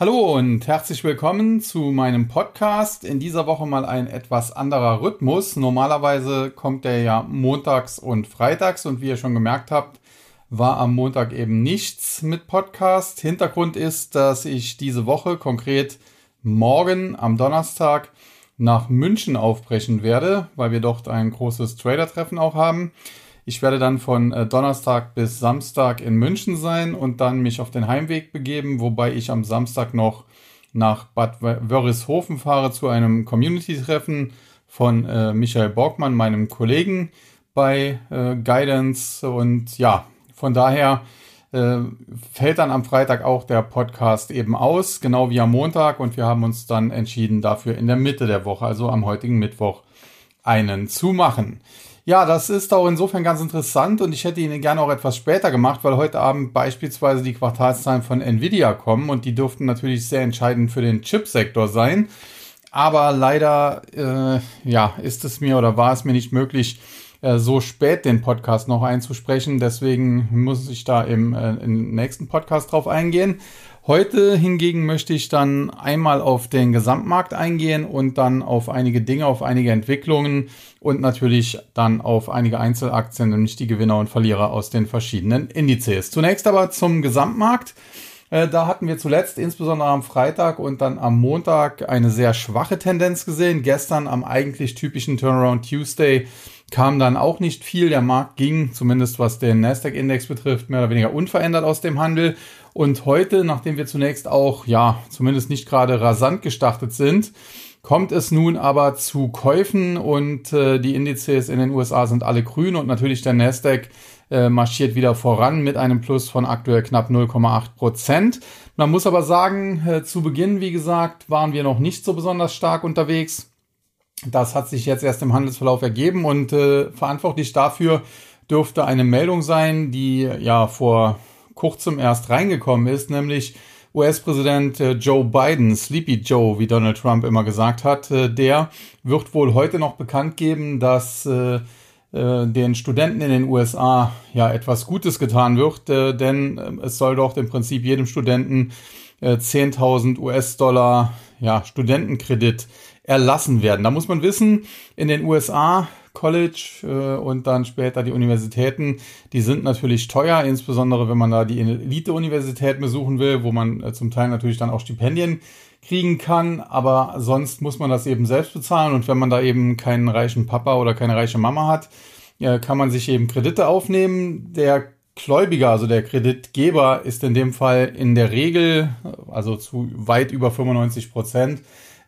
Hallo und herzlich willkommen zu meinem Podcast. In dieser Woche mal ein etwas anderer Rhythmus. Normalerweise kommt der ja montags und freitags und wie ihr schon gemerkt habt, war am Montag eben nichts mit Podcast. Hintergrund ist, dass ich diese Woche konkret morgen am Donnerstag nach München aufbrechen werde, weil wir dort ein großes Trader-Treffen auch haben. Ich werde dann von äh, Donnerstag bis Samstag in München sein und dann mich auf den Heimweg begeben, wobei ich am Samstag noch nach Bad Wörishofen fahre zu einem Community-Treffen von äh, Michael Borgmann, meinem Kollegen bei äh, Guidance. Und ja, von daher äh, fällt dann am Freitag auch der Podcast eben aus, genau wie am Montag. Und wir haben uns dann entschieden, dafür in der Mitte der Woche, also am heutigen Mittwoch, einen zu machen. Ja, das ist auch insofern ganz interessant und ich hätte ihn gerne auch etwas später gemacht, weil heute Abend beispielsweise die Quartalszahlen von Nvidia kommen und die dürften natürlich sehr entscheidend für den Chipsektor sein. Aber leider, äh, ja, ist es mir oder war es mir nicht möglich, äh, so spät den Podcast noch einzusprechen. Deswegen muss ich da im, äh, im nächsten Podcast drauf eingehen. Heute hingegen möchte ich dann einmal auf den Gesamtmarkt eingehen und dann auf einige Dinge, auf einige Entwicklungen und natürlich dann auf einige Einzelaktien, nämlich die Gewinner und Verlierer aus den verschiedenen Indizes. Zunächst aber zum Gesamtmarkt. Äh, da hatten wir zuletzt insbesondere am Freitag und dann am Montag eine sehr schwache Tendenz gesehen. Gestern am eigentlich typischen Turnaround Tuesday kam dann auch nicht viel. Der Markt ging, zumindest was den Nasdaq-Index betrifft, mehr oder weniger unverändert aus dem Handel. Und heute, nachdem wir zunächst auch, ja, zumindest nicht gerade rasant gestartet sind, kommt es nun aber zu Käufen und äh, die Indizes in den USA sind alle grün und natürlich der Nasdaq äh, marschiert wieder voran mit einem Plus von aktuell knapp 0,8 Prozent. Man muss aber sagen, äh, zu Beginn, wie gesagt, waren wir noch nicht so besonders stark unterwegs. Das hat sich jetzt erst im Handelsverlauf ergeben und äh, verantwortlich dafür dürfte eine Meldung sein, die ja vor kurzem erst reingekommen ist, nämlich US-Präsident äh, Joe Biden, Sleepy Joe, wie Donald Trump immer gesagt hat, äh, der wird wohl heute noch bekannt geben, dass äh, den Studenten in den USA ja etwas Gutes getan wird, denn es soll doch im Prinzip jedem Studenten 10.000 US-Dollar ja, Studentenkredit erlassen werden. Da muss man wissen, in den USA College äh, und dann später die Universitäten, die sind natürlich teuer, insbesondere wenn man da die Elite-Universität besuchen will, wo man äh, zum Teil natürlich dann auch Stipendien kriegen kann, aber sonst muss man das eben selbst bezahlen. Und wenn man da eben keinen reichen Papa oder keine reiche Mama hat, äh, kann man sich eben Kredite aufnehmen. Der Gläubiger, also der Kreditgeber, ist in dem Fall in der Regel, also zu weit über 95 Prozent,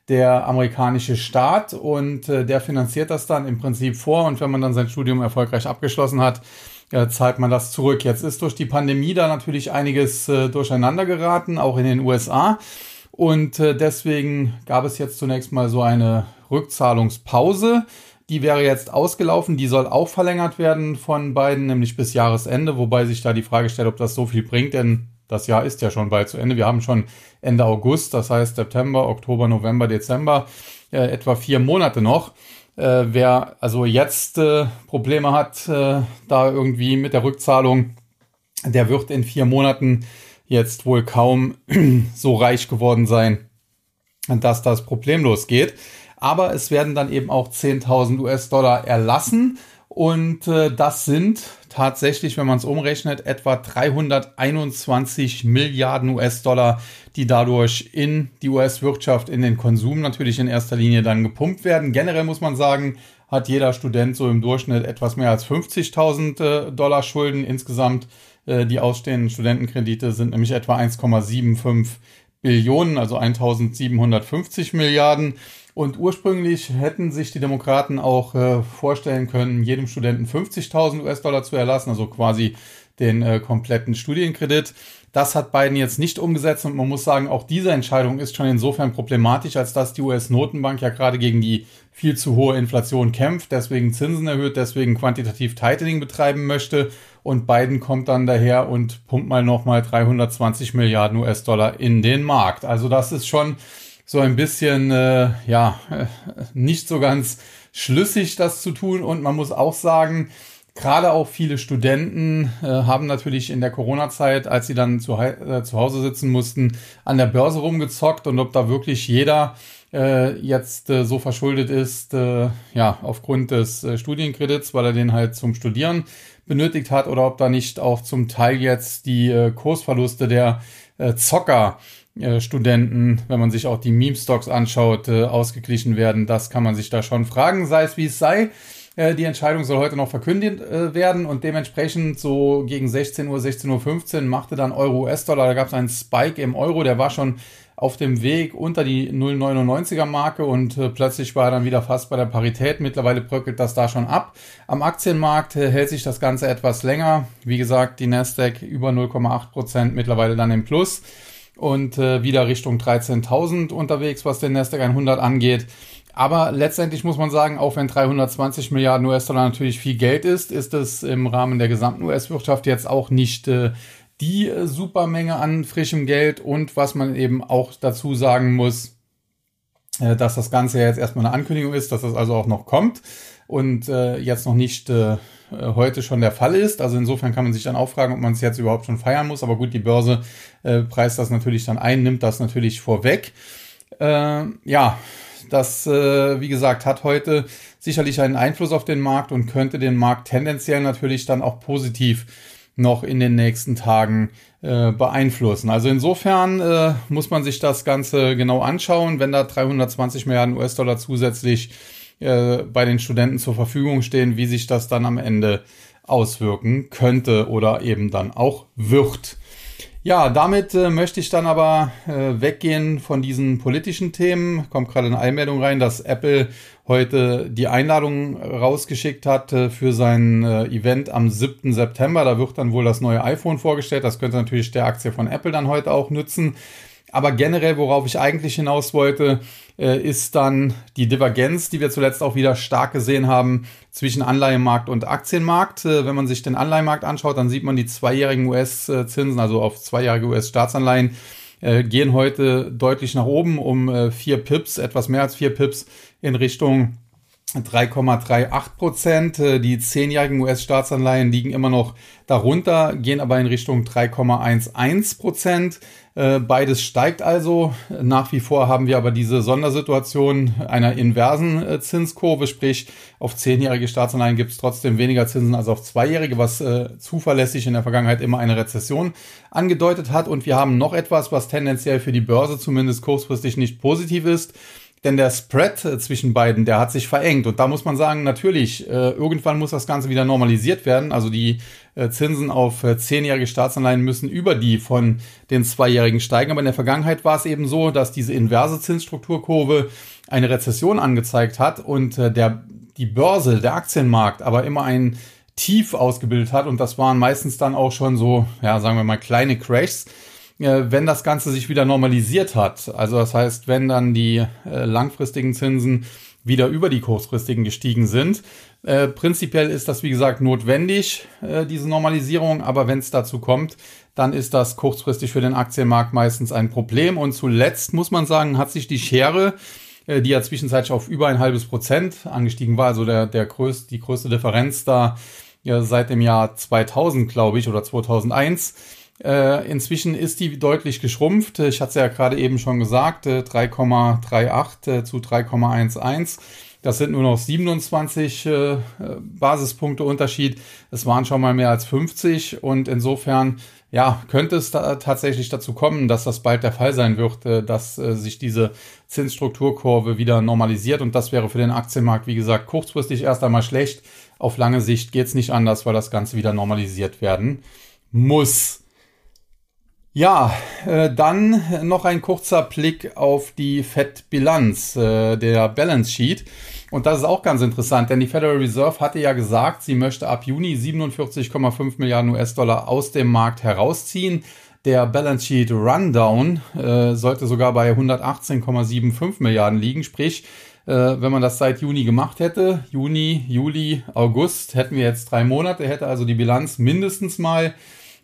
der amerikanische Staat und äh, der finanziert das dann im Prinzip vor und wenn man dann sein Studium erfolgreich abgeschlossen hat, äh, zahlt man das zurück. Jetzt ist durch die Pandemie da natürlich einiges äh, durcheinander geraten, auch in den USA. Und deswegen gab es jetzt zunächst mal so eine Rückzahlungspause. Die wäre jetzt ausgelaufen, die soll auch verlängert werden von beiden, nämlich bis Jahresende, wobei sich da die Frage stellt, ob das so viel bringt, denn das Jahr ist ja schon bald zu Ende. Wir haben schon Ende August, das heißt September, Oktober, November, Dezember, äh, etwa vier Monate noch. Äh, wer also jetzt äh, Probleme hat, äh, da irgendwie mit der Rückzahlung, der wird in vier Monaten jetzt wohl kaum so reich geworden sein, dass das problemlos geht. Aber es werden dann eben auch 10.000 US-Dollar erlassen und äh, das sind tatsächlich, wenn man es umrechnet, etwa 321 Milliarden US-Dollar, die dadurch in die US-Wirtschaft, in den Konsum natürlich in erster Linie dann gepumpt werden. Generell muss man sagen, hat jeder Student so im Durchschnitt etwas mehr als 50.000 äh, Dollar Schulden. Insgesamt äh, die ausstehenden Studentenkredite sind nämlich etwa 1,75 Billionen, also 1750 Milliarden. Und ursprünglich hätten sich die Demokraten auch äh, vorstellen können, jedem Studenten 50.000 US-Dollar zu erlassen, also quasi den äh, kompletten Studienkredit. Das hat Biden jetzt nicht umgesetzt und man muss sagen, auch diese Entscheidung ist schon insofern problematisch, als dass die US-Notenbank ja gerade gegen die viel zu hohe Inflation kämpft, deswegen Zinsen erhöht, deswegen quantitativ Tightening betreiben möchte und Biden kommt dann daher und pumpt mal nochmal 320 Milliarden US-Dollar in den Markt. Also das ist schon so ein bisschen, äh, ja, äh, nicht so ganz schlüssig, das zu tun. Und man muss auch sagen, Gerade auch viele Studenten äh, haben natürlich in der Corona-Zeit, als sie dann zu, äh, zu Hause sitzen mussten, an der Börse rumgezockt und ob da wirklich jeder äh, jetzt äh, so verschuldet ist, äh, ja, aufgrund des äh, Studienkredits, weil er den halt zum Studieren benötigt hat oder ob da nicht auch zum Teil jetzt die äh, Kursverluste der äh, Zocker äh, Studenten, wenn man sich auch die Meme-Stocks anschaut, äh, ausgeglichen werden. Das kann man sich da schon fragen, sei es wie es sei. Äh, die Entscheidung soll heute noch verkündet äh, werden und dementsprechend so gegen 16 Uhr, 16.15 Uhr machte dann Euro-US-Dollar. Da gab es einen Spike im Euro, der war schon auf dem Weg unter die 0,99er Marke und plötzlich war er dann wieder fast bei der Parität. Mittlerweile bröckelt das da schon ab. Am Aktienmarkt hält sich das Ganze etwas länger. Wie gesagt, die Nasdaq über 0,8 Prozent mittlerweile dann im Plus und äh, wieder Richtung 13.000 unterwegs, was den Nasdaq 100 angeht. Aber letztendlich muss man sagen, auch wenn 320 Milliarden US-Dollar natürlich viel Geld ist, ist es im Rahmen der gesamten US-Wirtschaft jetzt auch nicht äh, die äh, Supermenge an frischem Geld. Und was man eben auch dazu sagen muss, äh, dass das Ganze ja jetzt erstmal eine Ankündigung ist, dass das also auch noch kommt und äh, jetzt noch nicht äh, heute schon der Fall ist. Also insofern kann man sich dann auch fragen, ob man es jetzt überhaupt schon feiern muss. Aber gut, die Börse äh, preist das natürlich dann ein, nimmt das natürlich vorweg. Äh, ja, das, äh, wie gesagt, hat heute sicherlich einen Einfluss auf den Markt und könnte den Markt tendenziell natürlich dann auch positiv noch in den nächsten Tagen äh, beeinflussen. Also insofern äh, muss man sich das Ganze genau anschauen, wenn da 320 Milliarden US-Dollar zusätzlich äh, bei den Studenten zur Verfügung stehen, wie sich das dann am Ende auswirken könnte oder eben dann auch wird. Ja, damit äh, möchte ich dann aber äh, weggehen von diesen politischen Themen. Kommt gerade eine Einmeldung rein, dass Apple heute die Einladung rausgeschickt hat äh, für sein äh, Event am 7. September. Da wird dann wohl das neue iPhone vorgestellt. Das könnte natürlich der Aktie von Apple dann heute auch nützen. Aber generell, worauf ich eigentlich hinaus wollte, äh, ist dann die Divergenz, die wir zuletzt auch wieder stark gesehen haben zwischen Anleihenmarkt und Aktienmarkt. Wenn man sich den Anleihenmarkt anschaut, dann sieht man die zweijährigen US-Zinsen, also auf zweijährige US-Staatsanleihen, gehen heute deutlich nach oben um vier Pips, etwas mehr als vier Pips in Richtung 3,38 Prozent. Die zehnjährigen US-Staatsanleihen liegen immer noch darunter, gehen aber in Richtung 3,11 Prozent. Äh, beides steigt also. Nach wie vor haben wir aber diese Sondersituation einer inversen äh, Zinskurve, sprich auf zehnjährige Staatsanleihen gibt es trotzdem weniger Zinsen als auf zweijährige, was äh, zuverlässig in der Vergangenheit immer eine Rezession angedeutet hat. Und wir haben noch etwas, was tendenziell für die Börse zumindest kurzfristig nicht positiv ist. Denn der Spread äh, zwischen beiden, der hat sich verengt. Und da muss man sagen, natürlich, äh, irgendwann muss das Ganze wieder normalisiert werden. Also die äh, Zinsen auf äh, zehnjährige Staatsanleihen müssen über die von den zweijährigen steigen. Aber in der Vergangenheit war es eben so, dass diese inverse Zinsstrukturkurve eine Rezession angezeigt hat und der, die Börse, der Aktienmarkt aber immer ein Tief ausgebildet hat. Und das waren meistens dann auch schon so, ja, sagen wir mal, kleine Crashs wenn das Ganze sich wieder normalisiert hat. Also das heißt, wenn dann die äh, langfristigen Zinsen wieder über die kurzfristigen gestiegen sind. Äh, prinzipiell ist das, wie gesagt, notwendig, äh, diese Normalisierung, aber wenn es dazu kommt, dann ist das kurzfristig für den Aktienmarkt meistens ein Problem. Und zuletzt muss man sagen, hat sich die Schere, äh, die ja zwischenzeitlich auf über ein halbes Prozent angestiegen war, also der, der größte, die größte Differenz da ja, seit dem Jahr 2000, glaube ich, oder 2001, äh, inzwischen ist die deutlich geschrumpft. Ich hatte es ja gerade eben schon gesagt, 3,38 äh, äh, zu 3,11. Das sind nur noch 27 äh, Basispunkte Unterschied. Es waren schon mal mehr als 50 und insofern ja, könnte es da tatsächlich dazu kommen, dass das bald der Fall sein wird, äh, dass äh, sich diese Zinsstrukturkurve wieder normalisiert und das wäre für den Aktienmarkt, wie gesagt, kurzfristig erst einmal schlecht. Auf lange Sicht geht es nicht anders, weil das Ganze wieder normalisiert werden muss. Ja, äh, dann noch ein kurzer Blick auf die FED-Bilanz, äh, der Balance Sheet. Und das ist auch ganz interessant, denn die Federal Reserve hatte ja gesagt, sie möchte ab Juni 47,5 Milliarden US-Dollar aus dem Markt herausziehen. Der Balance Sheet Rundown äh, sollte sogar bei 118,75 Milliarden liegen, sprich, äh, wenn man das seit Juni gemacht hätte, Juni, Juli, August, hätten wir jetzt drei Monate, hätte also die Bilanz mindestens mal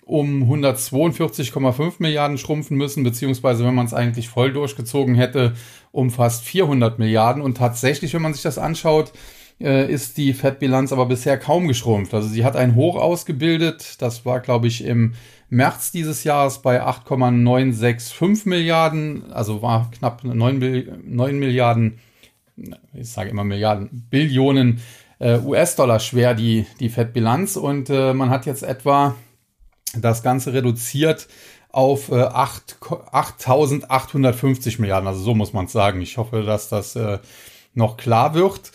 um 142,5 Milliarden schrumpfen müssen, beziehungsweise wenn man es eigentlich voll durchgezogen hätte, um fast 400 Milliarden. Und tatsächlich, wenn man sich das anschaut, äh, ist die Fettbilanz aber bisher kaum geschrumpft. Also sie hat ein Hoch ausgebildet, das war glaube ich im März dieses Jahres bei 8,965 Milliarden, also war knapp 9, 9 Milliarden, ich sage immer Milliarden, Billionen äh, US-Dollar schwer die, die Fettbilanz und äh, man hat jetzt etwa das Ganze reduziert auf äh, 8.850 Milliarden, also so muss man es sagen. Ich hoffe, dass das äh, noch klar wird.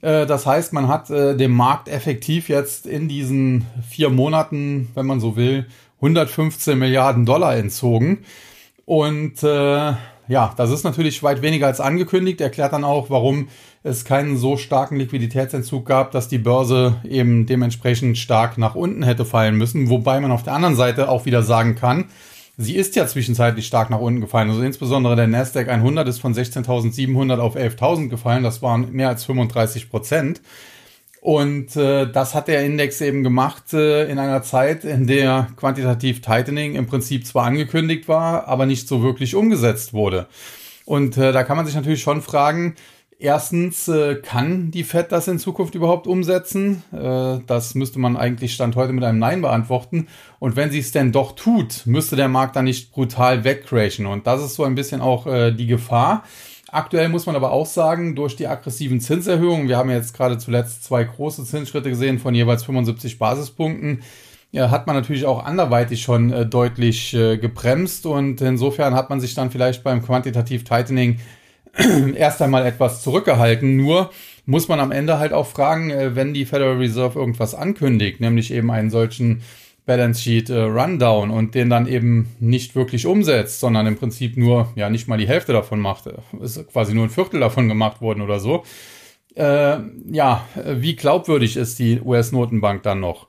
Äh, das heißt, man hat äh, dem Markt effektiv jetzt in diesen vier Monaten, wenn man so will, 115 Milliarden Dollar entzogen. Und äh, ja, das ist natürlich weit weniger als angekündigt. Erklärt dann auch, warum es keinen so starken Liquiditätsentzug gab, dass die Börse eben dementsprechend stark nach unten hätte fallen müssen. Wobei man auf der anderen Seite auch wieder sagen kann, sie ist ja zwischenzeitlich stark nach unten gefallen. Also insbesondere der Nasdaq 100 ist von 16.700 auf 11.000 gefallen. Das waren mehr als 35 Prozent. Und äh, das hat der Index eben gemacht äh, in einer Zeit, in der quantitativ Tightening im Prinzip zwar angekündigt war, aber nicht so wirklich umgesetzt wurde. Und äh, da kann man sich natürlich schon fragen, erstens, äh, kann die Fed das in Zukunft überhaupt umsetzen? Äh, das müsste man eigentlich Stand heute mit einem Nein beantworten. Und wenn sie es denn doch tut, müsste der Markt dann nicht brutal wegcrashen. Und das ist so ein bisschen auch äh, die Gefahr. Aktuell muss man aber auch sagen, durch die aggressiven Zinserhöhungen, wir haben jetzt gerade zuletzt zwei große Zinsschritte gesehen von jeweils 75 Basispunkten, ja, hat man natürlich auch anderweitig schon äh, deutlich äh, gebremst und insofern hat man sich dann vielleicht beim Quantitativ Tightening erst einmal etwas zurückgehalten. Nur muss man am Ende halt auch fragen, äh, wenn die Federal Reserve irgendwas ankündigt, nämlich eben einen solchen Balance Sheet äh, Rundown und den dann eben nicht wirklich umsetzt, sondern im Prinzip nur, ja, nicht mal die Hälfte davon macht. Ist quasi nur ein Viertel davon gemacht worden oder so. Äh, ja, wie glaubwürdig ist die US-Notenbank dann noch?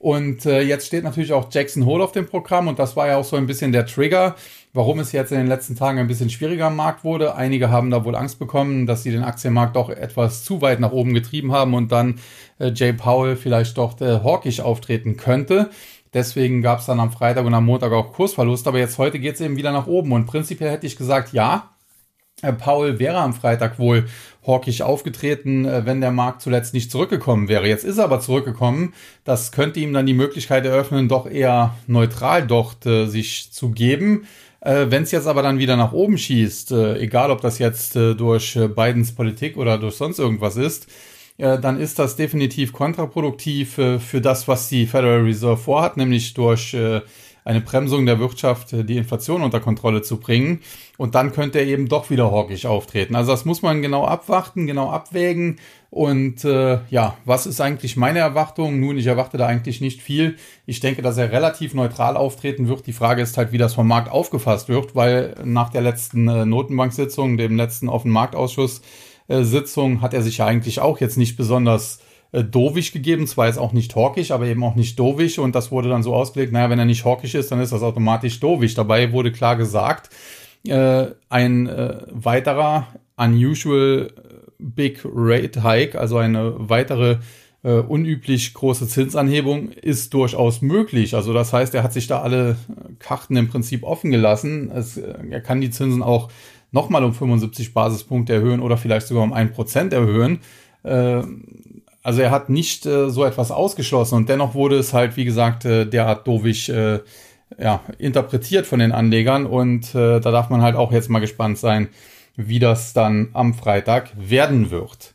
Und äh, jetzt steht natürlich auch Jackson Hole auf dem Programm und das war ja auch so ein bisschen der Trigger, warum es jetzt in den letzten Tagen ein bisschen schwieriger am Markt wurde. Einige haben da wohl Angst bekommen, dass sie den Aktienmarkt doch etwas zu weit nach oben getrieben haben und dann äh, Jay Powell vielleicht doch äh, hawkisch auftreten könnte. Deswegen gab es dann am Freitag und am Montag auch Kursverlust. Aber jetzt heute geht es eben wieder nach oben. Und prinzipiell hätte ich gesagt, ja, Paul wäre am Freitag wohl hawkisch aufgetreten, äh, wenn der Markt zuletzt nicht zurückgekommen wäre. Jetzt ist er aber zurückgekommen. Das könnte ihm dann die Möglichkeit eröffnen, doch eher neutral dort äh, sich zu geben. Äh, wenn es jetzt aber dann wieder nach oben schießt, äh, egal ob das jetzt äh, durch äh, Bidens Politik oder durch sonst irgendwas ist, dann ist das definitiv kontraproduktiv für das, was die Federal Reserve vorhat, nämlich durch eine Bremsung der Wirtschaft die Inflation unter Kontrolle zu bringen. Und dann könnte er eben doch wieder hawkisch auftreten. Also das muss man genau abwarten, genau abwägen. Und äh, ja, was ist eigentlich meine Erwartung? Nun, ich erwarte da eigentlich nicht viel. Ich denke, dass er relativ neutral auftreten wird. Die Frage ist halt, wie das vom Markt aufgefasst wird, weil nach der letzten äh, Notenbank-Sitzung, dem letzten Offenmarktausschuss, äh, Sitzung hat er sich ja eigentlich auch jetzt nicht besonders äh, dovisch gegeben. Zwar jetzt auch nicht hawkisch, aber eben auch nicht dovisch. Und das wurde dann so ausgelegt, naja, wenn er nicht hawkisch ist, dann ist das automatisch dovisch. Dabei wurde klar gesagt, äh, ein äh, weiterer unusual big rate hike, also eine weitere äh, unüblich große Zinsanhebung ist durchaus möglich. Also das heißt, er hat sich da alle Karten im Prinzip offen gelassen. Es, äh, er kann die Zinsen auch nochmal um 75 Basispunkte erhöhen oder vielleicht sogar um ein Prozent erhöhen. Äh, also er hat nicht äh, so etwas ausgeschlossen und dennoch wurde es halt, wie gesagt, äh, derart dovisch äh, ja, interpretiert von den Anlegern und äh, da darf man halt auch jetzt mal gespannt sein, wie das dann am Freitag werden wird.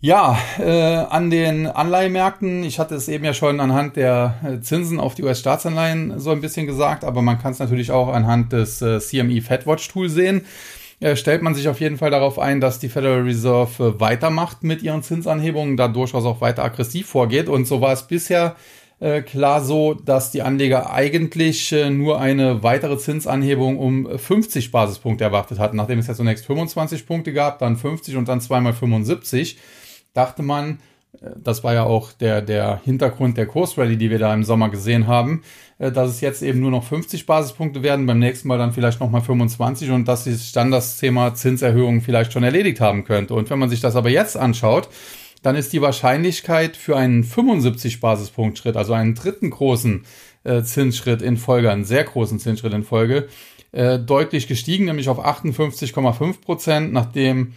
Ja, äh, an den Anleihmärkten, ich hatte es eben ja schon anhand der äh, Zinsen auf die US-Staatsanleihen so ein bisschen gesagt, aber man kann es natürlich auch anhand des äh, CME FedWatch Tool sehen. Äh, stellt man sich auf jeden Fall darauf ein, dass die Federal Reserve äh, weitermacht mit ihren Zinsanhebungen, da durchaus auch weiter aggressiv vorgeht. Und so war es bisher äh, klar so, dass die Anleger eigentlich nur eine weitere Zinsanhebung um 50 Basispunkte erwartet hatten. Nachdem es ja zunächst 25 Punkte gab, dann 50 und dann zweimal 75, dachte man, das war ja auch der, der Hintergrund der Kursrally, die wir da im Sommer gesehen haben, dass es jetzt eben nur noch 50 Basispunkte werden, beim nächsten Mal dann vielleicht nochmal 25 und dass sich dann das Thema Zinserhöhung vielleicht schon erledigt haben könnte. Und wenn man sich das aber jetzt anschaut, dann ist die Wahrscheinlichkeit für einen 75 Basispunkt Schritt, also einen dritten großen äh, Zinsschritt in Folge, einen sehr großen Zinsschritt in Folge, äh, deutlich gestiegen, nämlich auf 58,5 Prozent, nachdem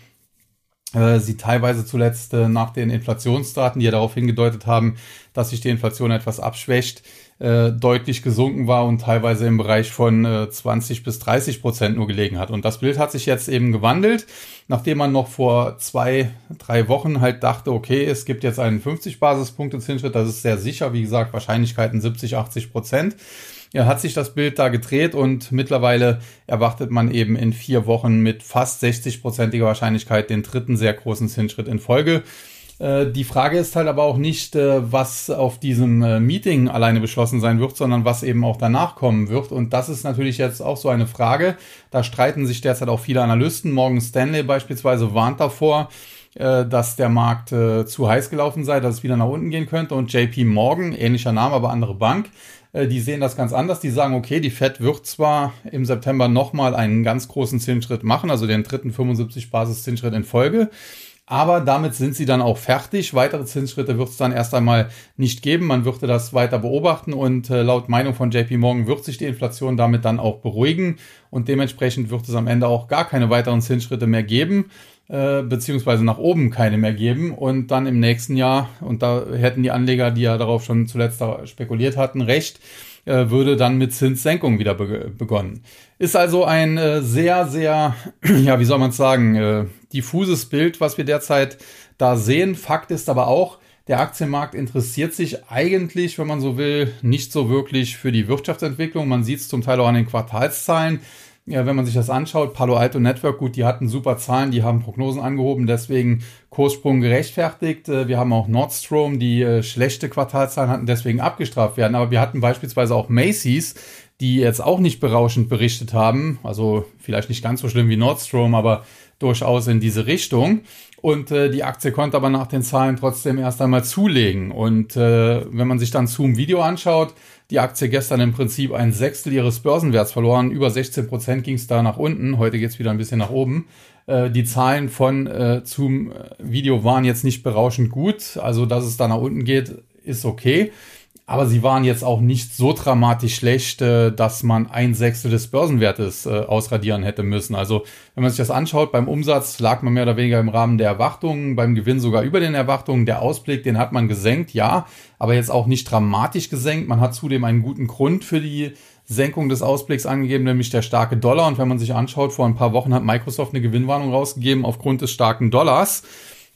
äh, sie teilweise zuletzt äh, nach den Inflationsdaten, die ja darauf hingedeutet haben, dass sich die Inflation etwas abschwächt, äh, deutlich gesunken war und teilweise im Bereich von äh, 20 bis 30 Prozent nur gelegen hat. Und das Bild hat sich jetzt eben gewandelt, nachdem man noch vor zwei, drei Wochen halt dachte, okay, es gibt jetzt einen 50 Basispunkte Zinsschritt, das ist sehr sicher, wie gesagt, Wahrscheinlichkeiten 70, 80 Prozent. Ja, hat sich das Bild da gedreht und mittlerweile erwartet man eben in vier Wochen mit fast 60-prozentiger Wahrscheinlichkeit den dritten sehr großen Zinsschritt in Folge. Äh, die Frage ist halt aber auch nicht, äh, was auf diesem äh, Meeting alleine beschlossen sein wird, sondern was eben auch danach kommen wird. Und das ist natürlich jetzt auch so eine Frage. Da streiten sich derzeit auch viele Analysten. Morgan Stanley beispielsweise warnt davor, dass der Markt zu heiß gelaufen sei, dass es wieder nach unten gehen könnte. Und JP Morgan, ähnlicher Name, aber andere Bank, die sehen das ganz anders. Die sagen, okay, die Fed wird zwar im September nochmal einen ganz großen Zinsschritt machen, also den dritten 75 Basis-Zinsschritt in Folge. Aber damit sind sie dann auch fertig. Weitere Zinsschritte wird es dann erst einmal nicht geben. Man würde das weiter beobachten und äh, laut Meinung von JP Morgan wird sich die Inflation damit dann auch beruhigen und dementsprechend wird es am Ende auch gar keine weiteren Zinsschritte mehr geben. Äh, beziehungsweise nach oben keine mehr geben und dann im nächsten Jahr, und da hätten die Anleger, die ja darauf schon zuletzt spekuliert hatten, recht, äh, würde dann mit Zinssenkung wieder be begonnen. Ist also ein äh, sehr, sehr, ja, wie soll man es sagen, äh, diffuses Bild, was wir derzeit da sehen. Fakt ist aber auch, der Aktienmarkt interessiert sich eigentlich, wenn man so will, nicht so wirklich für die Wirtschaftsentwicklung. Man sieht es zum Teil auch an den Quartalszahlen ja, wenn man sich das anschaut, Palo Alto Network, gut, die hatten super Zahlen, die haben Prognosen angehoben, deswegen Kurssprung gerechtfertigt. Äh, wir haben auch Nordstrom, die äh, schlechte Quartalzahlen hatten, deswegen abgestraft werden. Aber wir hatten beispielsweise auch Macy's, die jetzt auch nicht berauschend berichtet haben. Also vielleicht nicht ganz so schlimm wie Nordstrom, aber durchaus in diese Richtung. Und äh, die Aktie konnte aber nach den Zahlen trotzdem erst einmal zulegen. Und äh, wenn man sich dann Zoom Video anschaut, die Aktie gestern im Prinzip ein Sechstel ihres Börsenwerts verloren. Über 16 Prozent ging es da nach unten. Heute geht es wieder ein bisschen nach oben. Äh, die Zahlen von äh, Zoom Video waren jetzt nicht berauschend gut. Also, dass es da nach unten geht, ist okay. Aber sie waren jetzt auch nicht so dramatisch schlecht, äh, dass man ein Sechstel des Börsenwertes äh, ausradieren hätte müssen. Also wenn man sich das anschaut, beim Umsatz lag man mehr oder weniger im Rahmen der Erwartungen, beim Gewinn sogar über den Erwartungen. Der Ausblick, den hat man gesenkt, ja, aber jetzt auch nicht dramatisch gesenkt. Man hat zudem einen guten Grund für die Senkung des Ausblicks angegeben, nämlich der starke Dollar. Und wenn man sich anschaut, vor ein paar Wochen hat Microsoft eine Gewinnwarnung rausgegeben aufgrund des starken Dollars.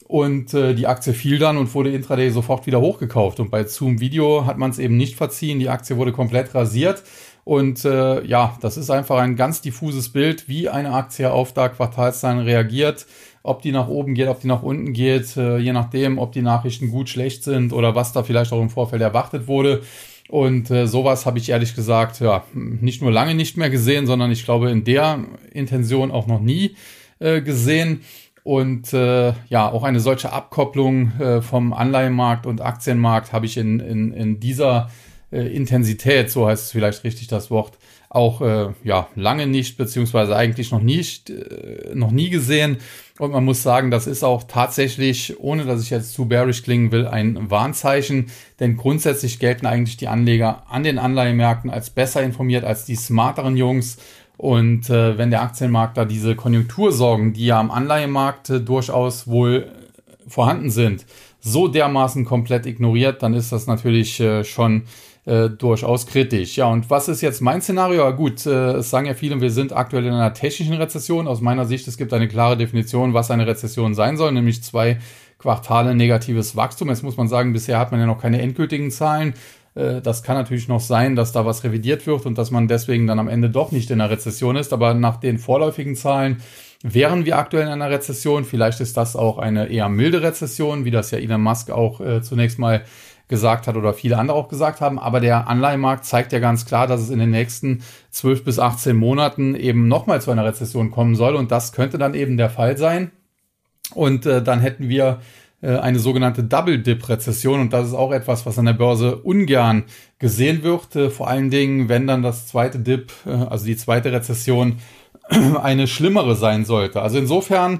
Und äh, die Aktie fiel dann und wurde intraday sofort wieder hochgekauft. Und bei Zoom Video hat man es eben nicht verziehen. Die Aktie wurde komplett rasiert. Und äh, ja, das ist einfach ein ganz diffuses Bild, wie eine Aktie auf da Quartalszahlen reagiert. Ob die nach oben geht, ob die nach unten geht, äh, je nachdem, ob die Nachrichten gut, schlecht sind oder was da vielleicht auch im Vorfeld erwartet wurde. Und äh, sowas habe ich ehrlich gesagt, ja, nicht nur lange nicht mehr gesehen, sondern ich glaube in der Intention auch noch nie äh, gesehen. Und äh, ja, auch eine solche Abkopplung äh, vom Anleihenmarkt und Aktienmarkt habe ich in, in, in dieser äh, Intensität, so heißt es vielleicht richtig das Wort, auch äh, ja lange nicht, beziehungsweise eigentlich noch nicht, äh, noch nie gesehen. Und man muss sagen, das ist auch tatsächlich, ohne dass ich jetzt zu bearish klingen will, ein Warnzeichen. Denn grundsätzlich gelten eigentlich die Anleger an den Anleihemärkten als besser informiert als die smarteren Jungs. Und äh, wenn der Aktienmarkt da diese Konjunktursorgen, die ja am Anleihemarkt äh, durchaus wohl vorhanden sind, so dermaßen komplett ignoriert, dann ist das natürlich äh, schon äh, durchaus kritisch. Ja, und was ist jetzt mein Szenario? Ja, gut, äh, es sagen ja viele, wir sind aktuell in einer technischen Rezession. Aus meiner Sicht, es gibt eine klare Definition, was eine Rezession sein soll, nämlich zwei Quartale negatives Wachstum. Jetzt muss man sagen, bisher hat man ja noch keine endgültigen Zahlen. Äh, das kann natürlich noch sein, dass da was revidiert wird und dass man deswegen dann am Ende doch nicht in einer Rezession ist. Aber nach den vorläufigen Zahlen wären wir aktuell in einer Rezession. Vielleicht ist das auch eine eher milde Rezession, wie das ja Elon Musk auch äh, zunächst mal gesagt hat oder viele andere auch gesagt haben. Aber der Anleihemarkt zeigt ja ganz klar, dass es in den nächsten 12 bis 18 Monaten eben nochmal zu einer Rezession kommen soll. Und das könnte dann eben der Fall sein. Und äh, dann hätten wir eine sogenannte Double-Dip-Rezession und das ist auch etwas, was an der Börse ungern gesehen wird. Äh, vor allen Dingen, wenn dann das zweite Dip, äh, also die zweite Rezession, eine schlimmere sein sollte. Also insofern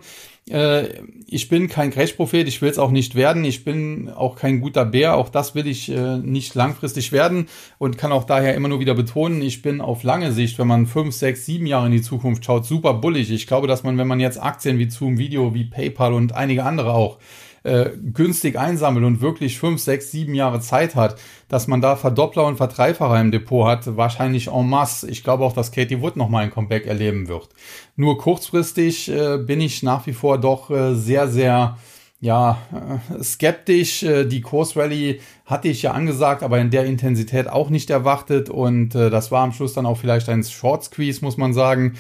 Äh, ich bin kein Crash-Prophet, ich will es auch nicht werden. Ich bin auch kein guter Bär, auch das will ich äh, nicht langfristig werden und kann auch daher immer nur wieder betonen, ich bin auf lange Sicht, wenn man fünf, sechs, sieben Jahre in die Zukunft schaut, super bullig. Ich glaube, dass man, wenn man jetzt Aktien wie Zoom Video, wie PayPal und einige andere auch äh, günstig einsammelt und wirklich fünf, sechs, sieben Jahre Zeit hat, dass man da Verdoppler und Verdreifacher im Depot hat, wahrscheinlich en masse. Ich glaube auch, dass Katie Wood nochmal ein Comeback erleben wird. Nur kurzfristig äh, bin ich nach wie vor doch äh, sehr, sehr ja, äh, skeptisch. Äh, die Kursrally hatte ich ja angesagt, aber in der Intensität auch nicht erwartet. Und äh, das war am Schluss dann auch vielleicht ein Short Squeeze, muss man sagen.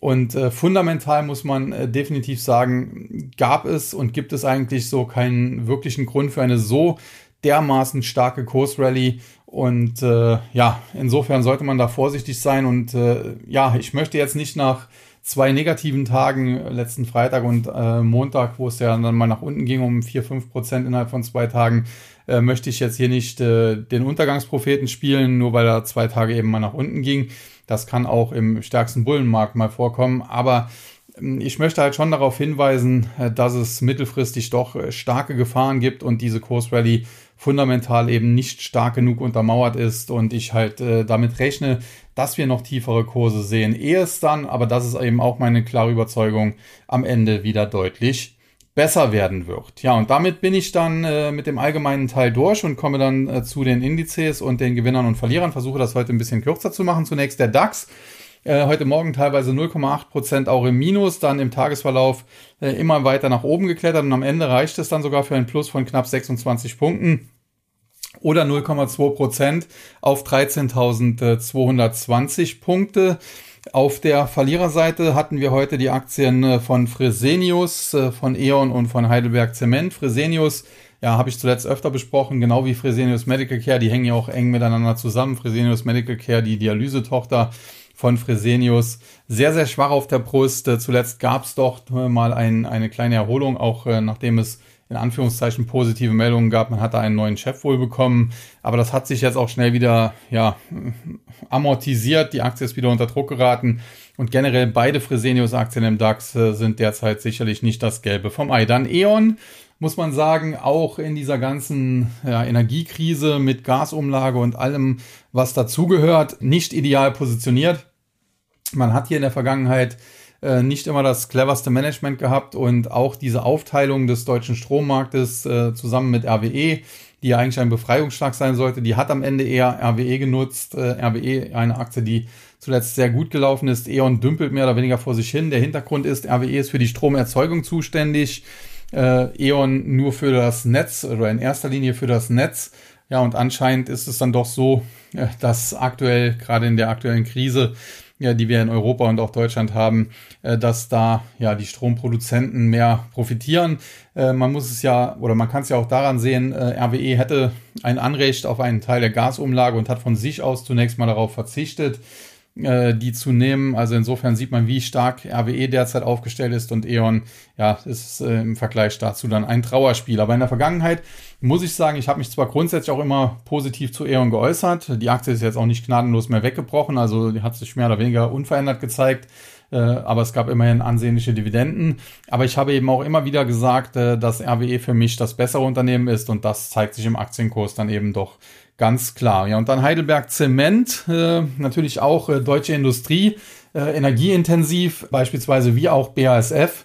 Und äh, fundamental muss man äh, definitiv sagen, gab es und gibt es eigentlich so keinen wirklichen Grund für eine so dermaßen starke Kursrally. Und äh, ja, insofern sollte man da vorsichtig sein. Und äh, ja, ich möchte jetzt nicht nach zwei negativen Tagen, letzten Freitag und äh, Montag, wo es ja dann mal nach unten ging um 4, 5 Prozent innerhalb von zwei Tagen, äh, möchte ich jetzt hier nicht äh, den Untergangspropheten spielen, nur weil er zwei Tage eben mal nach unten ging. Das kann auch im stärksten Bullenmarkt mal vorkommen. Aber ähm, ich möchte halt schon darauf hinweisen, äh, dass es mittelfristig doch äh, starke Gefahren gibt und diese Kursrally fundamental eben nicht stark genug untermauert ist und ich halt äh, damit rechne, dass wir noch tiefere Kurse sehen. Ehe es dann, aber das ist eben auch meine klare Überzeugung, am Ende wieder deutlich besser werden wird. Ja, und damit bin ich dann äh, mit dem allgemeinen Teil durch und komme dann äh, zu den Indizes und den Gewinnern und Verlierern. Versuche das heute ein bisschen kürzer zu machen. Zunächst der DAX. Äh, heute Morgen teilweise 0,8 Prozent auch im Minus, dann im Tagesverlauf äh, immer weiter nach oben geklettert und am Ende reicht es dann sogar für ein Plus von knapp 26 Punkten oder 0,2 Prozent auf 13.220 Punkte. Auf der Verliererseite hatten wir heute die Aktien äh, von Fresenius, äh, von E.ON und von Heidelberg Zement. Fresenius, ja, habe ich zuletzt öfter besprochen, genau wie Fresenius Medical Care, die hängen ja auch eng miteinander zusammen. Fresenius Medical Care, die Dialysetochter von Fresenius, sehr, sehr schwach auf der Brust. Äh, zuletzt gab es doch mal ein, eine kleine Erholung, auch nachdem es in Anführungszeichen positive Meldungen gab. Man hatte einen neuen Chef wohl bekommen, aber das hat sich jetzt auch schnell wieder ja, amortisiert. Die Aktie ist wieder unter Druck geraten und generell beide Fresenius-Aktien im DAX äh, sind derzeit sicherlich nicht das Gelbe vom Ei. Dann E.ON muss man sagen, auch in dieser ganzen ja, Energiekrise mit Gasumlage und allem, was dazugehört, nicht ideal positioniert. Man hat hier in der Vergangenheit äh, nicht immer das cleverste Management gehabt und auch diese Aufteilung des deutschen Strommarktes äh, zusammen mit RWE, die ja eigentlich ein Befreiungsschlag sein sollte, die hat am Ende eher RWE genutzt. Äh, RWE, eine Aktie, die zuletzt sehr gut gelaufen ist. E.ON dümpelt mehr oder weniger vor sich hin. Der Hintergrund ist, RWE ist für die Stromerzeugung zuständig. Äh, E.ON nur für das Netz oder in erster Linie für das Netz. Ja, und anscheinend ist es dann doch so, äh, dass aktuell, gerade in der aktuellen Krise, ja, die wir in Europa und auch Deutschland haben, äh, dass da ja die Stromproduzenten mehr profitieren. Äh, man muss es ja oder man kann es ja auch daran sehen, äh, RWE hätte ein Anrecht auf einen Teil der Gasumlage und hat von sich aus zunächst mal darauf verzichtet äh, die zu nehmen. Also insofern sieht man, wie stark RWE derzeit aufgestellt ist und E.ON, ja, ist äh, im Vergleich dazu dann ein Trauerspiel. Aber in der Vergangenheit muss ich sagen, ich habe mich zwar grundsätzlich auch immer positiv zu E.ON geäußert. Die Aktie ist jetzt auch nicht gnadenlos mehr weggebrochen, also die hat sich mehr oder weniger unverändert gezeigt äh, aber es gab immerhin ansehnliche Dividenden. Aber ich habe eben auch immer wieder gesagt, äh, dass RWE für mich das bessere Unternehmen ist und das zeigt sich im Aktienkurs dann eben doch Ganz klar. Ja, und dann Heidelberg Zement, äh, natürlich auch äh, deutsche Industrie, äh, energieintensiv, beispielsweise wie auch BASF.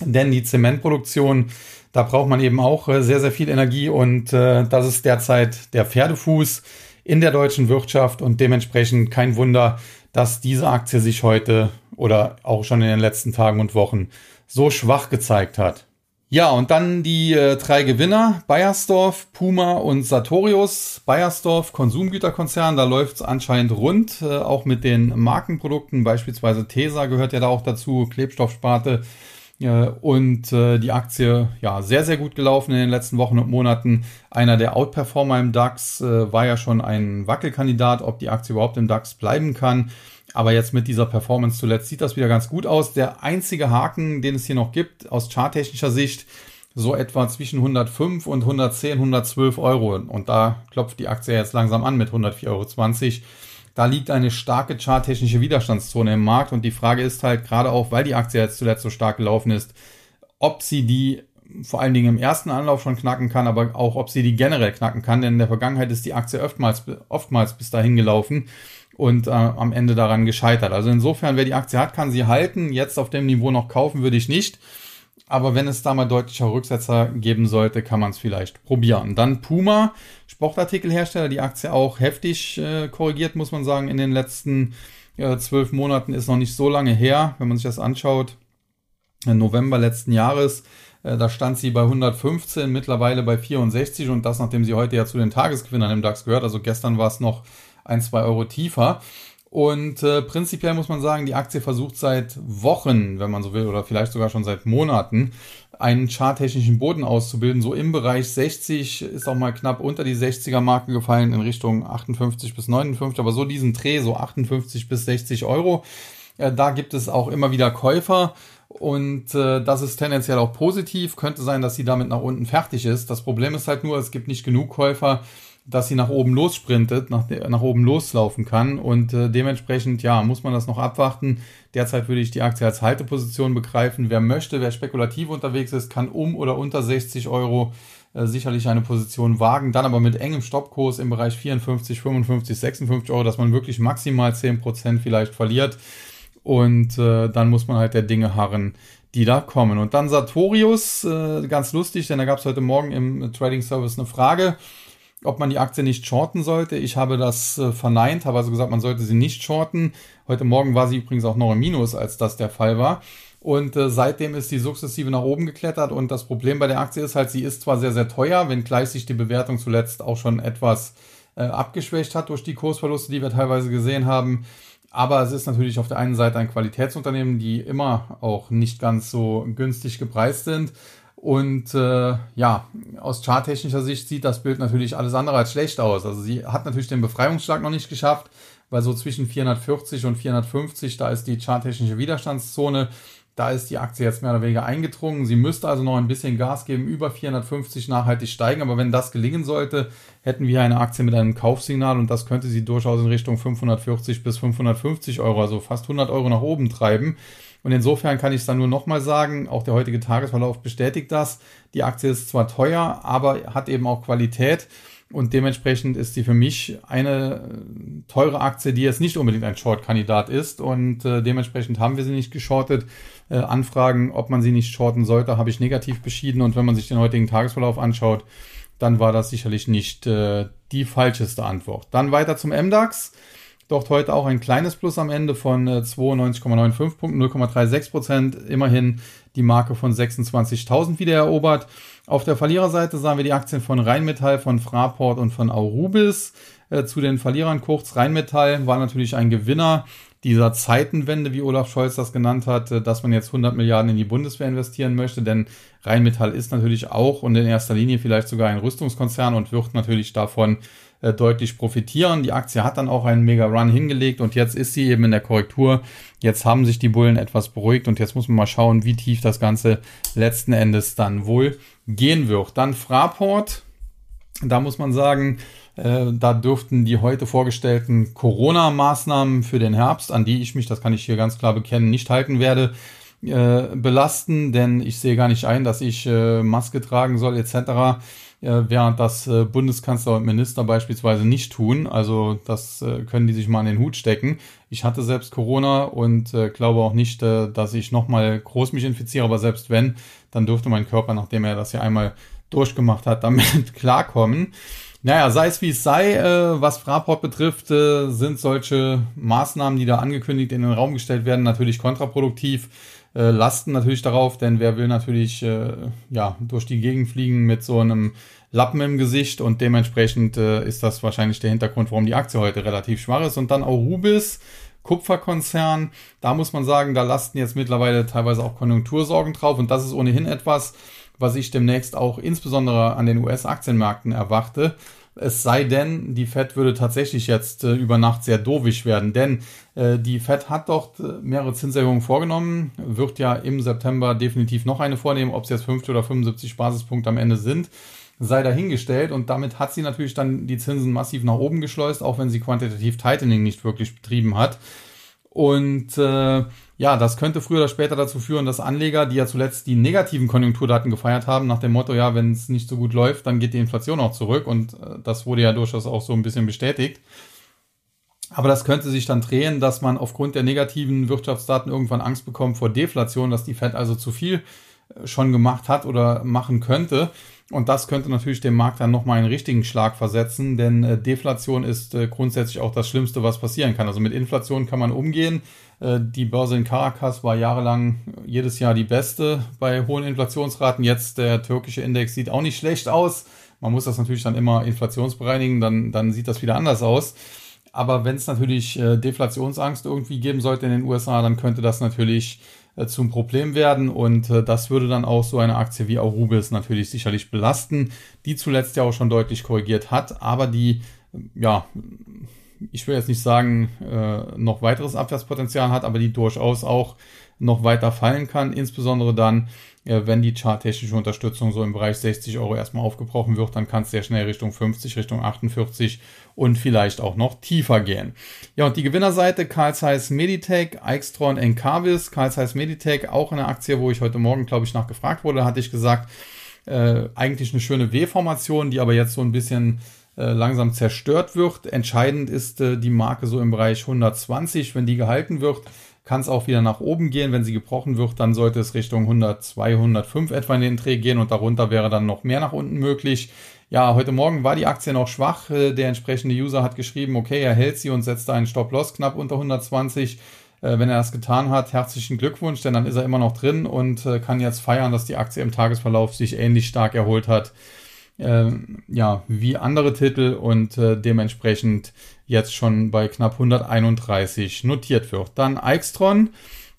Denn die Zementproduktion, da braucht man eben auch äh, sehr, sehr viel Energie und äh, das ist derzeit der Pferdefuß in der deutschen Wirtschaft und dementsprechend kein Wunder, dass diese Aktie sich heute oder auch schon in den letzten Tagen und Wochen so schwach gezeigt hat. Ja, und dann die äh, drei Gewinner, Bayersdorf, Puma und Sartorius. Bayersdorf, Konsumgüterkonzern, da läuft es anscheinend rund, äh, auch mit den Markenprodukten, beispielsweise Tesa gehört ja da auch dazu, Klebstoffsparte. Äh, und äh, die Aktie, ja, sehr, sehr gut gelaufen in den letzten Wochen und Monaten. Einer der Outperformer im DAX äh, war ja schon ein Wackelkandidat, ob die Aktie überhaupt im DAX bleiben kann. Aber jetzt mit dieser Performance zuletzt sieht das wieder ganz gut aus. Der einzige Haken, den es hier noch gibt, aus charttechnischer Sicht, so etwa zwischen 105 und 110, 112 Euro. Und da klopft die Aktie jetzt langsam an mit 104,20 Euro. Da liegt eine starke charttechnische Widerstandszone im Markt. Und die Frage ist halt gerade auch, weil die Aktie jetzt zuletzt so stark gelaufen ist, ob sie die vor allen Dingen im ersten Anlauf schon knacken kann, aber auch ob sie die generell knacken kann, denn in der Vergangenheit ist die Aktie oftmals, oftmals bis dahin gelaufen und äh, am Ende daran gescheitert. Also insofern, wer die Aktie hat, kann sie halten. Jetzt auf dem Niveau noch kaufen würde ich nicht. Aber wenn es da mal deutlicher Rücksetzer geben sollte, kann man es vielleicht probieren. Dann Puma, Sportartikelhersteller, die Aktie auch heftig äh, korrigiert, muss man sagen, in den letzten äh, zwölf Monaten ist noch nicht so lange her, wenn man sich das anschaut. November letzten Jahres äh, da stand sie bei 115, mittlerweile bei 64 und das, nachdem sie heute ja zu den Tagesgewinnern im DAX gehört. Also gestern war es noch ein, zwei Euro tiefer. Und äh, prinzipiell muss man sagen, die Aktie versucht seit Wochen, wenn man so will, oder vielleicht sogar schon seit Monaten, einen charttechnischen Boden auszubilden. So im Bereich 60 ist auch mal knapp unter die 60er Marke gefallen in Richtung 58 bis 59, aber so diesen Dreh, so 58 bis 60 Euro. Äh, da gibt es auch immer wieder Käufer und äh, das ist tendenziell auch positiv. Könnte sein, dass sie damit nach unten fertig ist. Das Problem ist halt nur, es gibt nicht genug Käufer, dass sie nach oben lossprintet, nach, nach oben loslaufen kann. Und äh, dementsprechend, ja, muss man das noch abwarten. Derzeit würde ich die Aktie als Halteposition begreifen. Wer möchte, wer spekulativ unterwegs ist, kann um oder unter 60 Euro äh, sicherlich eine Position wagen. Dann aber mit engem Stoppkurs im Bereich 54, 55, 56 Euro, dass man wirklich maximal 10% vielleicht verliert. Und äh, dann muss man halt der Dinge harren, die da kommen. Und dann Sartorius, äh, ganz lustig, denn da gab es heute Morgen im Trading Service eine Frage, ob man die Aktie nicht shorten sollte. Ich habe das äh, verneint, habe also gesagt, man sollte sie nicht shorten. Heute Morgen war sie übrigens auch noch im Minus, als das der Fall war. Und äh, seitdem ist sie sukzessive nach oben geklettert. Und das Problem bei der Aktie ist halt, sie ist zwar sehr, sehr teuer, wenngleich sich die Bewertung zuletzt auch schon etwas äh, abgeschwächt hat durch die Kursverluste, die wir teilweise gesehen haben. Aber es ist natürlich auf der einen Seite ein Qualitätsunternehmen, die immer auch nicht ganz so günstig gepreist sind. Und äh, ja, aus charttechnischer Sicht sieht das Bild natürlich alles andere als schlecht aus. Also sie hat natürlich den Befreiungsschlag noch nicht geschafft, weil so zwischen 440 und 450, da ist die charttechnische Widerstandszone. Da ist die Aktie jetzt mehr oder weniger eingedrungen. Sie müsste also noch ein bisschen Gas geben, über 450 nachhaltig steigen. Aber wenn das gelingen sollte, hätten wir eine Aktie mit einem Kaufsignal und das könnte sie durchaus in Richtung 540 bis 550 Euro, also fast 100 Euro nach oben treiben. Und insofern kann ich es dann nur nochmal sagen, auch der heutige Tagesverlauf bestätigt das. Die Aktie ist zwar teuer, aber hat eben auch Qualität. Und dementsprechend ist sie für mich eine äh, teure Aktie, die jetzt nicht unbedingt ein Short-Kandidat ist. Und äh, dementsprechend haben wir sie nicht geschortet. Äh, Anfragen, ob man sie nicht shorten sollte, habe ich negativ beschieden. Und wenn man sich den heutigen Tagesverlauf anschaut, dann war das sicherlich nicht äh, die falscheste Antwort. Dann weiter zum MDAX. Dort heute auch ein kleines Plus am Ende von 92,95 äh, Punkten, 0,36 Prozent. Immerhin die Marke von 26.000 wieder erobert. Auf der Verliererseite sahen wir die Aktien von Rheinmetall, von Fraport und von Aurubis. Äh, zu den Verlierern kurz. Rheinmetall war natürlich ein Gewinner dieser Zeitenwende, wie Olaf Scholz das genannt hat, äh, dass man jetzt 100 Milliarden in die Bundeswehr investieren möchte, denn Rheinmetall ist natürlich auch und in erster Linie vielleicht sogar ein Rüstungskonzern und wird natürlich davon äh, deutlich profitieren. Die Aktie hat dann auch einen Mega Run hingelegt und jetzt ist sie eben in der Korrektur. Jetzt haben sich die Bullen etwas beruhigt und jetzt muss man mal schauen, wie tief das Ganze letzten Endes dann wohl gehen wird. Dann Fraport. Da muss man sagen, äh, da dürften die heute vorgestellten Corona-Maßnahmen für den Herbst, an die ich mich, das kann ich hier ganz klar bekennen, nicht halten werde, äh, belasten, denn ich sehe gar nicht ein, dass ich äh, Maske tragen soll etc während das äh, Bundeskanzler und Minister beispielsweise nicht tun. Also das äh, können die sich mal in den Hut stecken. Ich hatte selbst Corona und äh, glaube auch nicht, dass ich nochmal groß mich infiziere, aber selbst wenn, dann dürfte mein Körper, nachdem er das ja einmal durchgemacht hat, damit klarkommen. Naja, sei es wie es sei, äh, was Fraport betrifft, äh, sind solche Maßnahmen, die da angekündigt in den Raum gestellt werden, natürlich kontraproduktiv äh, lasten natürlich darauf, denn wer will natürlich äh, ja durch die Gegend fliegen mit so einem Lappen im Gesicht und dementsprechend äh, ist das wahrscheinlich der Hintergrund, warum die Aktie heute relativ schwach ist. Und dann auch Rubis, Kupferkonzern, da muss man sagen, da lasten jetzt mittlerweile teilweise auch Konjunktursorgen drauf und das ist ohnehin etwas, was ich demnächst auch insbesondere an den US-Aktienmärkten erwarte. Es sei denn, die Fed würde tatsächlich jetzt äh, über Nacht sehr dovisch werden, denn äh, die Fed hat doch äh, mehrere Zinserhöhungen vorgenommen, wird ja im September definitiv noch eine vornehmen, ob es jetzt 50 oder 75 Basispunkte am Ende sind sei dahingestellt und damit hat sie natürlich dann die Zinsen massiv nach oben geschleust, auch wenn sie quantitativ Tightening nicht wirklich betrieben hat. Und äh, ja, das könnte früher oder später dazu führen, dass Anleger, die ja zuletzt die negativen Konjunkturdaten gefeiert haben, nach dem Motto, ja, wenn es nicht so gut läuft, dann geht die Inflation auch zurück. Und äh, das wurde ja durchaus auch so ein bisschen bestätigt. Aber das könnte sich dann drehen, dass man aufgrund der negativen Wirtschaftsdaten irgendwann Angst bekommt vor Deflation, dass die Fed also zu viel äh, schon gemacht hat oder machen könnte. Und das könnte natürlich dem Markt dann nochmal einen richtigen Schlag versetzen, denn äh, Deflation ist äh, grundsätzlich auch das Schlimmste, was passieren kann. Also mit Inflation kann man umgehen. Äh, die Börse in Caracas war jahrelang jedes Jahr die beste bei hohen Inflationsraten. Jetzt der türkische Index sieht auch nicht schlecht aus. Man muss das natürlich dann immer inflationsbereinigen, dann, dann sieht das wieder anders aus. Aber wenn es natürlich äh, Deflationsangst irgendwie geben sollte in den USA, dann könnte das natürlich äh, zum Problem werden. Und äh, das würde dann auch so eine Aktie wie Arubis natürlich sicherlich belasten, die zuletzt ja auch schon deutlich korrigiert hat, aber die, ja, ich will jetzt nicht sagen, noch weiteres Abwärtspotenzial hat, aber die durchaus auch noch weiter fallen kann, insbesondere dann, wenn die charttechnische Unterstützung so im Bereich 60 Euro erstmal aufgebrochen wird, dann kann es sehr schnell Richtung 50, Richtung 48 und vielleicht auch noch tiefer gehen. Ja, und die Gewinnerseite Carl Zeiss Meditech, Aixtron Encarvis, Carl Zeiss Meditech, auch eine Aktie, wo ich heute Morgen, glaube ich, nachgefragt wurde, hatte ich gesagt, äh, eigentlich eine schöne W-Formation, die aber jetzt so ein bisschen äh, langsam zerstört wird. Entscheidend ist äh, die Marke so im Bereich 120. Wenn die gehalten wird, kann es auch wieder nach oben gehen. Wenn sie gebrochen wird, dann sollte es Richtung 102, 105 etwa in den Dreh gehen und darunter wäre dann noch mehr nach unten möglich. Ja, heute Morgen war die Aktie noch schwach. Äh, der entsprechende User hat geschrieben, okay, er hält sie und setzt einen Stop-Loss knapp unter 120. Äh, wenn er das getan hat, herzlichen Glückwunsch, denn dann ist er immer noch drin und äh, kann jetzt feiern, dass die Aktie im Tagesverlauf sich ähnlich stark erholt hat ähm, ja, wie andere Titel und äh, dementsprechend jetzt schon bei knapp 131 notiert wird. Dann Aixtron,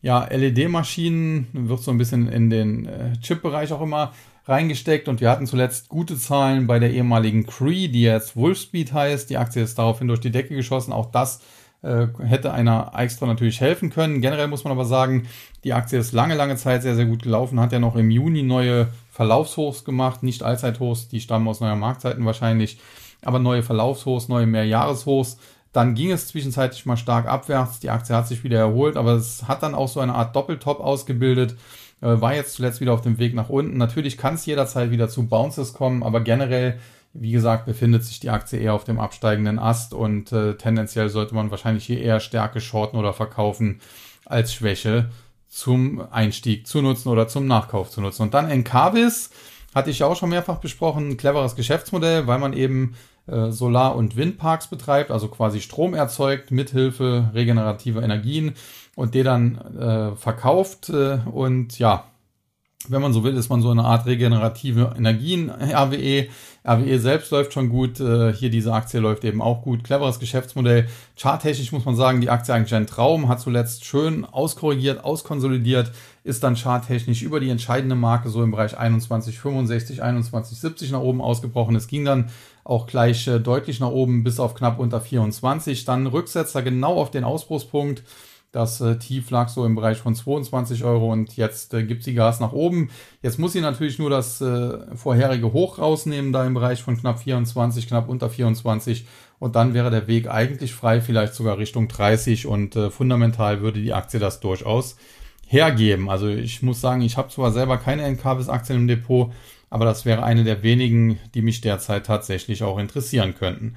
ja, LED-Maschinen wird so ein bisschen in den äh, Chip-Bereich auch immer reingesteckt und wir hatten zuletzt gute Zahlen bei der ehemaligen Cree, die jetzt Wolfspeed heißt. Die Aktie ist daraufhin durch die Decke geschossen. Auch das äh, hätte einer Extra natürlich helfen können. Generell muss man aber sagen, die Aktie ist lange, lange Zeit sehr, sehr gut gelaufen, hat ja noch im Juni neue Verlaufshochs gemacht, nicht Allzeithochs, die stammen aus neuer Marktzeiten wahrscheinlich, aber neue Verlaufshochs, neue Mehrjahreshochs. Dann ging es zwischenzeitlich mal stark abwärts, die Aktie hat sich wieder erholt, aber es hat dann auch so eine Art Doppeltop ausgebildet, äh, war jetzt zuletzt wieder auf dem Weg nach unten. Natürlich kann es jederzeit wieder zu Bounces kommen, aber generell wie gesagt, befindet sich die Aktie eher auf dem absteigenden Ast und äh, tendenziell sollte man wahrscheinlich hier eher Stärke shorten oder verkaufen als Schwäche zum Einstieg zu nutzen oder zum Nachkauf zu nutzen. Und dann Encarvis hatte ich auch schon mehrfach besprochen, ein cleveres Geschäftsmodell, weil man eben äh, Solar- und Windparks betreibt, also quasi Strom erzeugt mithilfe regenerativer Energien und der dann äh, verkauft äh, und ja, wenn man so will, ist man so eine Art regenerative Energien RWE. RWE selbst läuft schon gut. Äh, hier diese Aktie läuft eben auch gut. Cleveres Geschäftsmodell. Charttechnisch muss man sagen, die Aktie eigentlich ein Traum. Hat zuletzt schön auskorrigiert, auskonsolidiert. Ist dann charttechnisch über die entscheidende Marke so im Bereich 21,65, 21,70 nach oben ausgebrochen. Es ging dann auch gleich äh, deutlich nach oben bis auf knapp unter 24. Dann Rücksetzer genau auf den Ausbruchspunkt. Das äh, Tief lag so im Bereich von 22 Euro und jetzt äh, gibt sie Gas nach oben. Jetzt muss sie natürlich nur das äh, vorherige Hoch rausnehmen, da im Bereich von knapp 24, knapp unter 24. Und dann wäre der Weg eigentlich frei, vielleicht sogar Richtung 30. Und äh, fundamental würde die Aktie das durchaus hergeben. Also ich muss sagen, ich habe zwar selber keine Encarvis-Aktien im Depot, aber das wäre eine der wenigen, die mich derzeit tatsächlich auch interessieren könnten.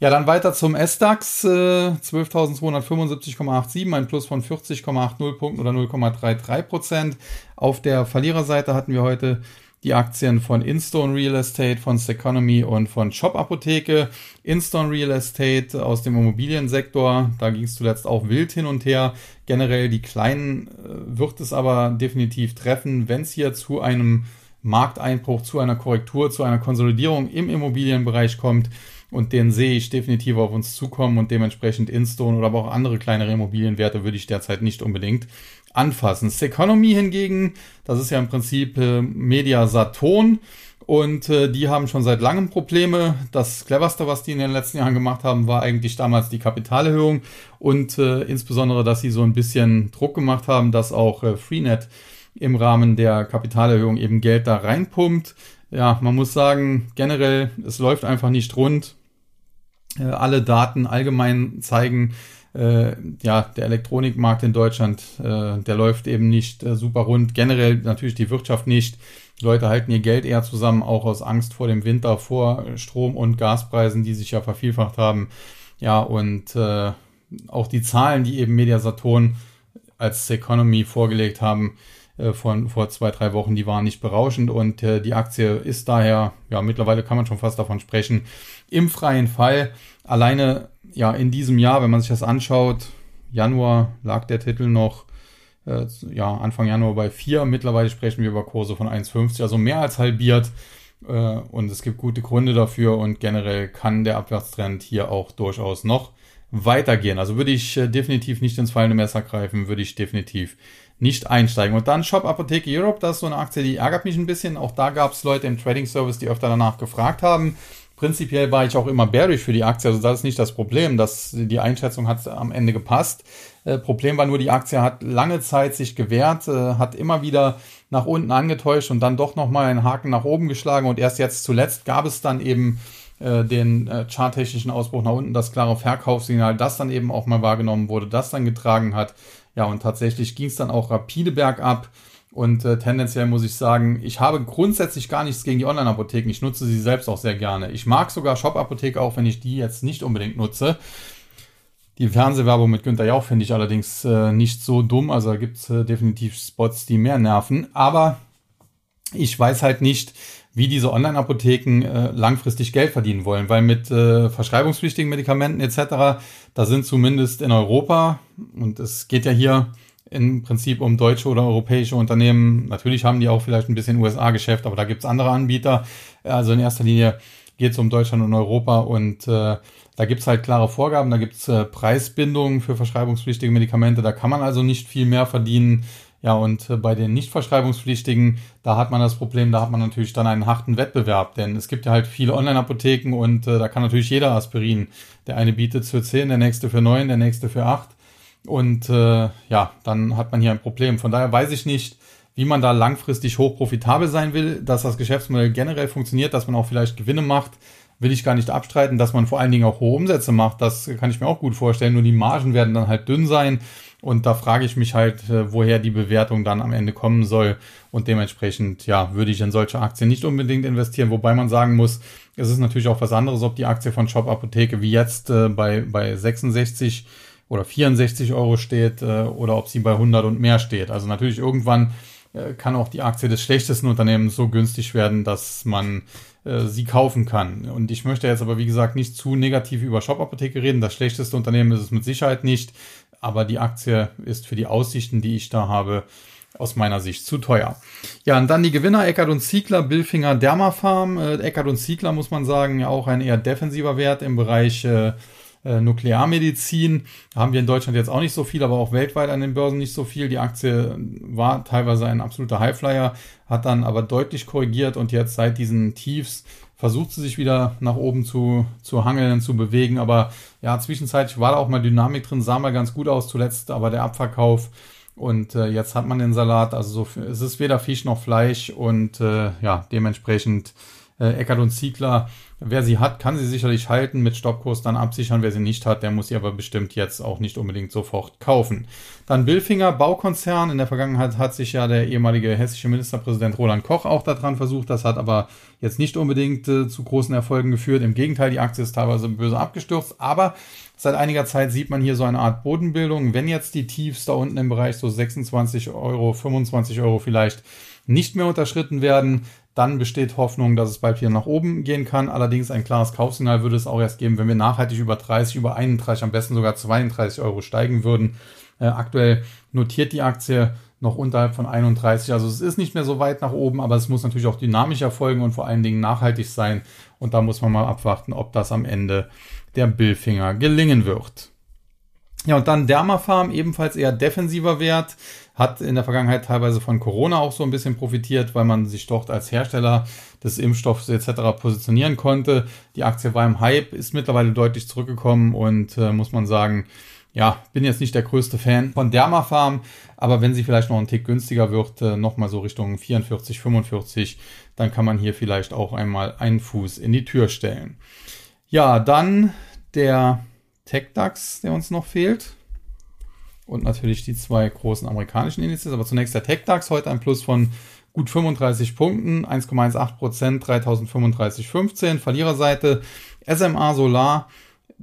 Ja, dann weiter zum S-DAX, äh, 12.275,87, ein Plus von 40,80 Punkten oder 0,33 Prozent. Auf der Verliererseite hatten wir heute die Aktien von Instone Real Estate, von Seconomy und von Shop Apotheke. Instone Real Estate aus dem Immobiliensektor, da ging es zuletzt auch wild hin und her. Generell die kleinen äh, wird es aber definitiv treffen, wenn es hier zu einem Markteinbruch, zu einer Korrektur, zu einer Konsolidierung im Immobilienbereich kommt und den sehe ich definitiv auf uns zukommen und dementsprechend Instone oder aber auch andere kleinere Immobilienwerte würde ich derzeit nicht unbedingt anfassen. Seconomy hingegen, das ist ja im Prinzip äh, Media Saturn und äh, die haben schon seit langem Probleme. Das cleverste, was die in den letzten Jahren gemacht haben, war eigentlich damals die Kapitalerhöhung und äh, insbesondere, dass sie so ein bisschen Druck gemacht haben, dass auch äh, Freenet im Rahmen der Kapitalerhöhung eben Geld da reinpumpt. Ja, man muss sagen, generell, es läuft einfach nicht rund. Äh, alle Daten allgemein zeigen äh, ja, der Elektronikmarkt in Deutschland, äh, der läuft eben nicht äh, super rund. Generell natürlich die Wirtschaft nicht. Die Leute halten ihr Geld eher zusammen, auch aus Angst vor dem Winter, vor Strom- und Gaspreisen, die sich ja vervielfacht haben. Ja, und äh, auch die Zahlen, die eben Mediasaturn als Economy vorgelegt haben, äh, von vor zwei, drei Wochen, die waren nicht berauschend und äh, die Aktie ist daher, ja, mittlerweile kann man schon fast davon sprechen, im freien Fall. Alleine, ja, in diesem Jahr, wenn man sich das anschaut, Januar lag der Titel noch, äh, ja, Anfang Januar bei 4, mittlerweile sprechen wir über Kurse von 1,50, also mehr als halbiert. Äh, und es gibt gute Gründe dafür und generell kann der Abwärtstrend hier auch durchaus noch weitergehen. Also würde ich äh, definitiv nicht ins fallende Messer greifen, würde ich definitiv nicht einsteigen. Und dann Shop Apotheke Europe, das ist so eine Aktie, die ärgert mich ein bisschen. Auch da gab es Leute im Trading Service, die öfter danach gefragt haben. Prinzipiell war ich auch immer bearish für die Aktie, also das ist nicht das Problem, dass die Einschätzung hat am Ende gepasst. Äh, Problem war nur, die Aktie hat lange Zeit sich gewehrt, äh, hat immer wieder nach unten angetäuscht und dann doch nochmal einen Haken nach oben geschlagen und erst jetzt zuletzt gab es dann eben äh, den äh, charttechnischen Ausbruch nach unten, das klare Verkaufssignal, das dann eben auch mal wahrgenommen wurde, das dann getragen hat. Ja, und tatsächlich ging es dann auch rapide bergab. Und äh, tendenziell muss ich sagen, ich habe grundsätzlich gar nichts gegen die Online-Apotheken. Ich nutze sie selbst auch sehr gerne. Ich mag sogar Shop-Apotheke, auch wenn ich die jetzt nicht unbedingt nutze. Die Fernsehwerbung mit Günther Jauch finde ich allerdings äh, nicht so dumm. Also da gibt es äh, definitiv Spots, die mehr nerven. Aber ich weiß halt nicht, wie diese Online-Apotheken äh, langfristig Geld verdienen wollen, weil mit äh, verschreibungspflichtigen Medikamenten etc., da sind zumindest in Europa, und es geht ja hier im Prinzip um deutsche oder europäische Unternehmen, natürlich haben die auch vielleicht ein bisschen USA-Geschäft, aber da gibt's andere Anbieter. Also in erster Linie geht es um Deutschland und Europa und äh, da gibt's halt klare Vorgaben, da gibt's äh, Preisbindungen für verschreibungspflichtige Medikamente, da kann man also nicht viel mehr verdienen ja, und äh, bei den nicht verschreibungspflichtigen, da hat man das Problem, da hat man natürlich dann einen harten Wettbewerb, denn es gibt ja halt viele Online-Apotheken und äh, da kann natürlich jeder Aspirin. Der eine bietet für 10, der nächste für 9, der nächste für 8. Und äh, ja, dann hat man hier ein Problem. Von daher weiß ich nicht, wie man da langfristig hoch profitabel sein will, dass das Geschäftsmodell generell funktioniert, dass man auch vielleicht Gewinne macht, will ich gar nicht abstreiten, dass man vor allen Dingen auch hohe Umsätze macht, das kann ich mir auch gut vorstellen, nur die Margen werden dann halt dünn sein und da frage ich mich halt, äh, woher die Bewertung dann am Ende kommen soll. Und dementsprechend, ja, würde ich in solche Aktien nicht unbedingt investieren. Wobei man sagen muss, es ist natürlich auch was anderes, ob die Aktie von Shop Apotheke wie jetzt äh, bei, bei 66 oder 64 Euro steht äh, oder ob sie bei 100 und mehr steht. Also natürlich irgendwann äh, kann auch die Aktie des schlechtesten Unternehmens so günstig werden, dass man äh, sie kaufen kann. Und ich möchte jetzt aber, wie gesagt, nicht zu negativ über Shop Apotheke reden. Das schlechteste Unternehmen ist es mit Sicherheit nicht aber die Aktie ist für die Aussichten, die ich da habe, aus meiner Sicht zu teuer. Ja, und dann die Gewinner Eckert und Ziegler, Billfinger, Dermafarm. Äh, Eckert und Ziegler muss man sagen, ja auch ein eher defensiver Wert im Bereich äh, äh, Nuklearmedizin. Haben wir in Deutschland jetzt auch nicht so viel, aber auch weltweit an den Börsen nicht so viel. Die Aktie war teilweise ein absoluter Highflyer, hat dann aber deutlich korrigiert und jetzt seit diesen Tiefs versucht sie sich wieder nach oben zu, zu hangeln, zu bewegen. Aber ja, zwischenzeitlich war da auch mal Dynamik drin, sah mal ganz gut aus zuletzt, aber der Abverkauf und äh, jetzt hat man den Salat. Also so, es ist weder Fisch noch Fleisch und äh, ja, dementsprechend äh, Eckert und Ziegler Wer sie hat, kann sie sicherlich halten, mit Stoppkurs dann absichern. Wer sie nicht hat, der muss sie aber bestimmt jetzt auch nicht unbedingt sofort kaufen. Dann Billfinger Baukonzern. In der Vergangenheit hat sich ja der ehemalige hessische Ministerpräsident Roland Koch auch daran versucht. Das hat aber jetzt nicht unbedingt äh, zu großen Erfolgen geführt. Im Gegenteil, die Aktie ist teilweise böse abgestürzt. Aber seit einiger Zeit sieht man hier so eine Art Bodenbildung. Wenn jetzt die Tiefs da unten im Bereich so 26 Euro, 25 Euro vielleicht nicht mehr unterschritten werden, dann besteht Hoffnung, dass es bald wieder nach oben gehen kann. Allerdings ein klares Kaufsignal würde es auch erst geben, wenn wir nachhaltig über 30, über 31, am besten sogar 32 Euro steigen würden. Äh, aktuell notiert die Aktie noch unterhalb von 31. Also es ist nicht mehr so weit nach oben, aber es muss natürlich auch dynamisch erfolgen und vor allen Dingen nachhaltig sein. Und da muss man mal abwarten, ob das am Ende der Billfinger gelingen wird. Ja, und dann Dermafarm, ebenfalls eher defensiver Wert hat in der Vergangenheit teilweise von Corona auch so ein bisschen profitiert, weil man sich dort als Hersteller des Impfstoffs etc. positionieren konnte. Die Aktie war im Hype, ist mittlerweile deutlich zurückgekommen und äh, muss man sagen, ja, bin jetzt nicht der größte Fan von Dermafarm, aber wenn sie vielleicht noch ein Tick günstiger wird, äh, nochmal so Richtung 44, 45, dann kann man hier vielleicht auch einmal einen Fuß in die Tür stellen. Ja, dann der TechDAX, der uns noch fehlt. Und natürlich die zwei großen amerikanischen Indizes. Aber zunächst der TechDAX, heute ein Plus von gut 35 Punkten, 1,18 Prozent, 3035,15. Verliererseite SMA Solar,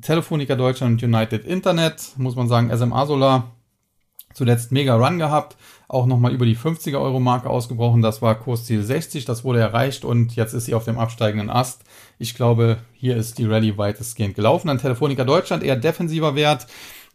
Telefonica Deutschland und United Internet. Muss man sagen, SMA Solar zuletzt mega Run gehabt, auch nochmal über die 50er Euro Marke ausgebrochen. Das war Kursziel 60, das wurde erreicht und jetzt ist sie auf dem absteigenden Ast. Ich glaube, hier ist die Rallye weitestgehend gelaufen. Dann Telefonica Deutschland eher defensiver Wert.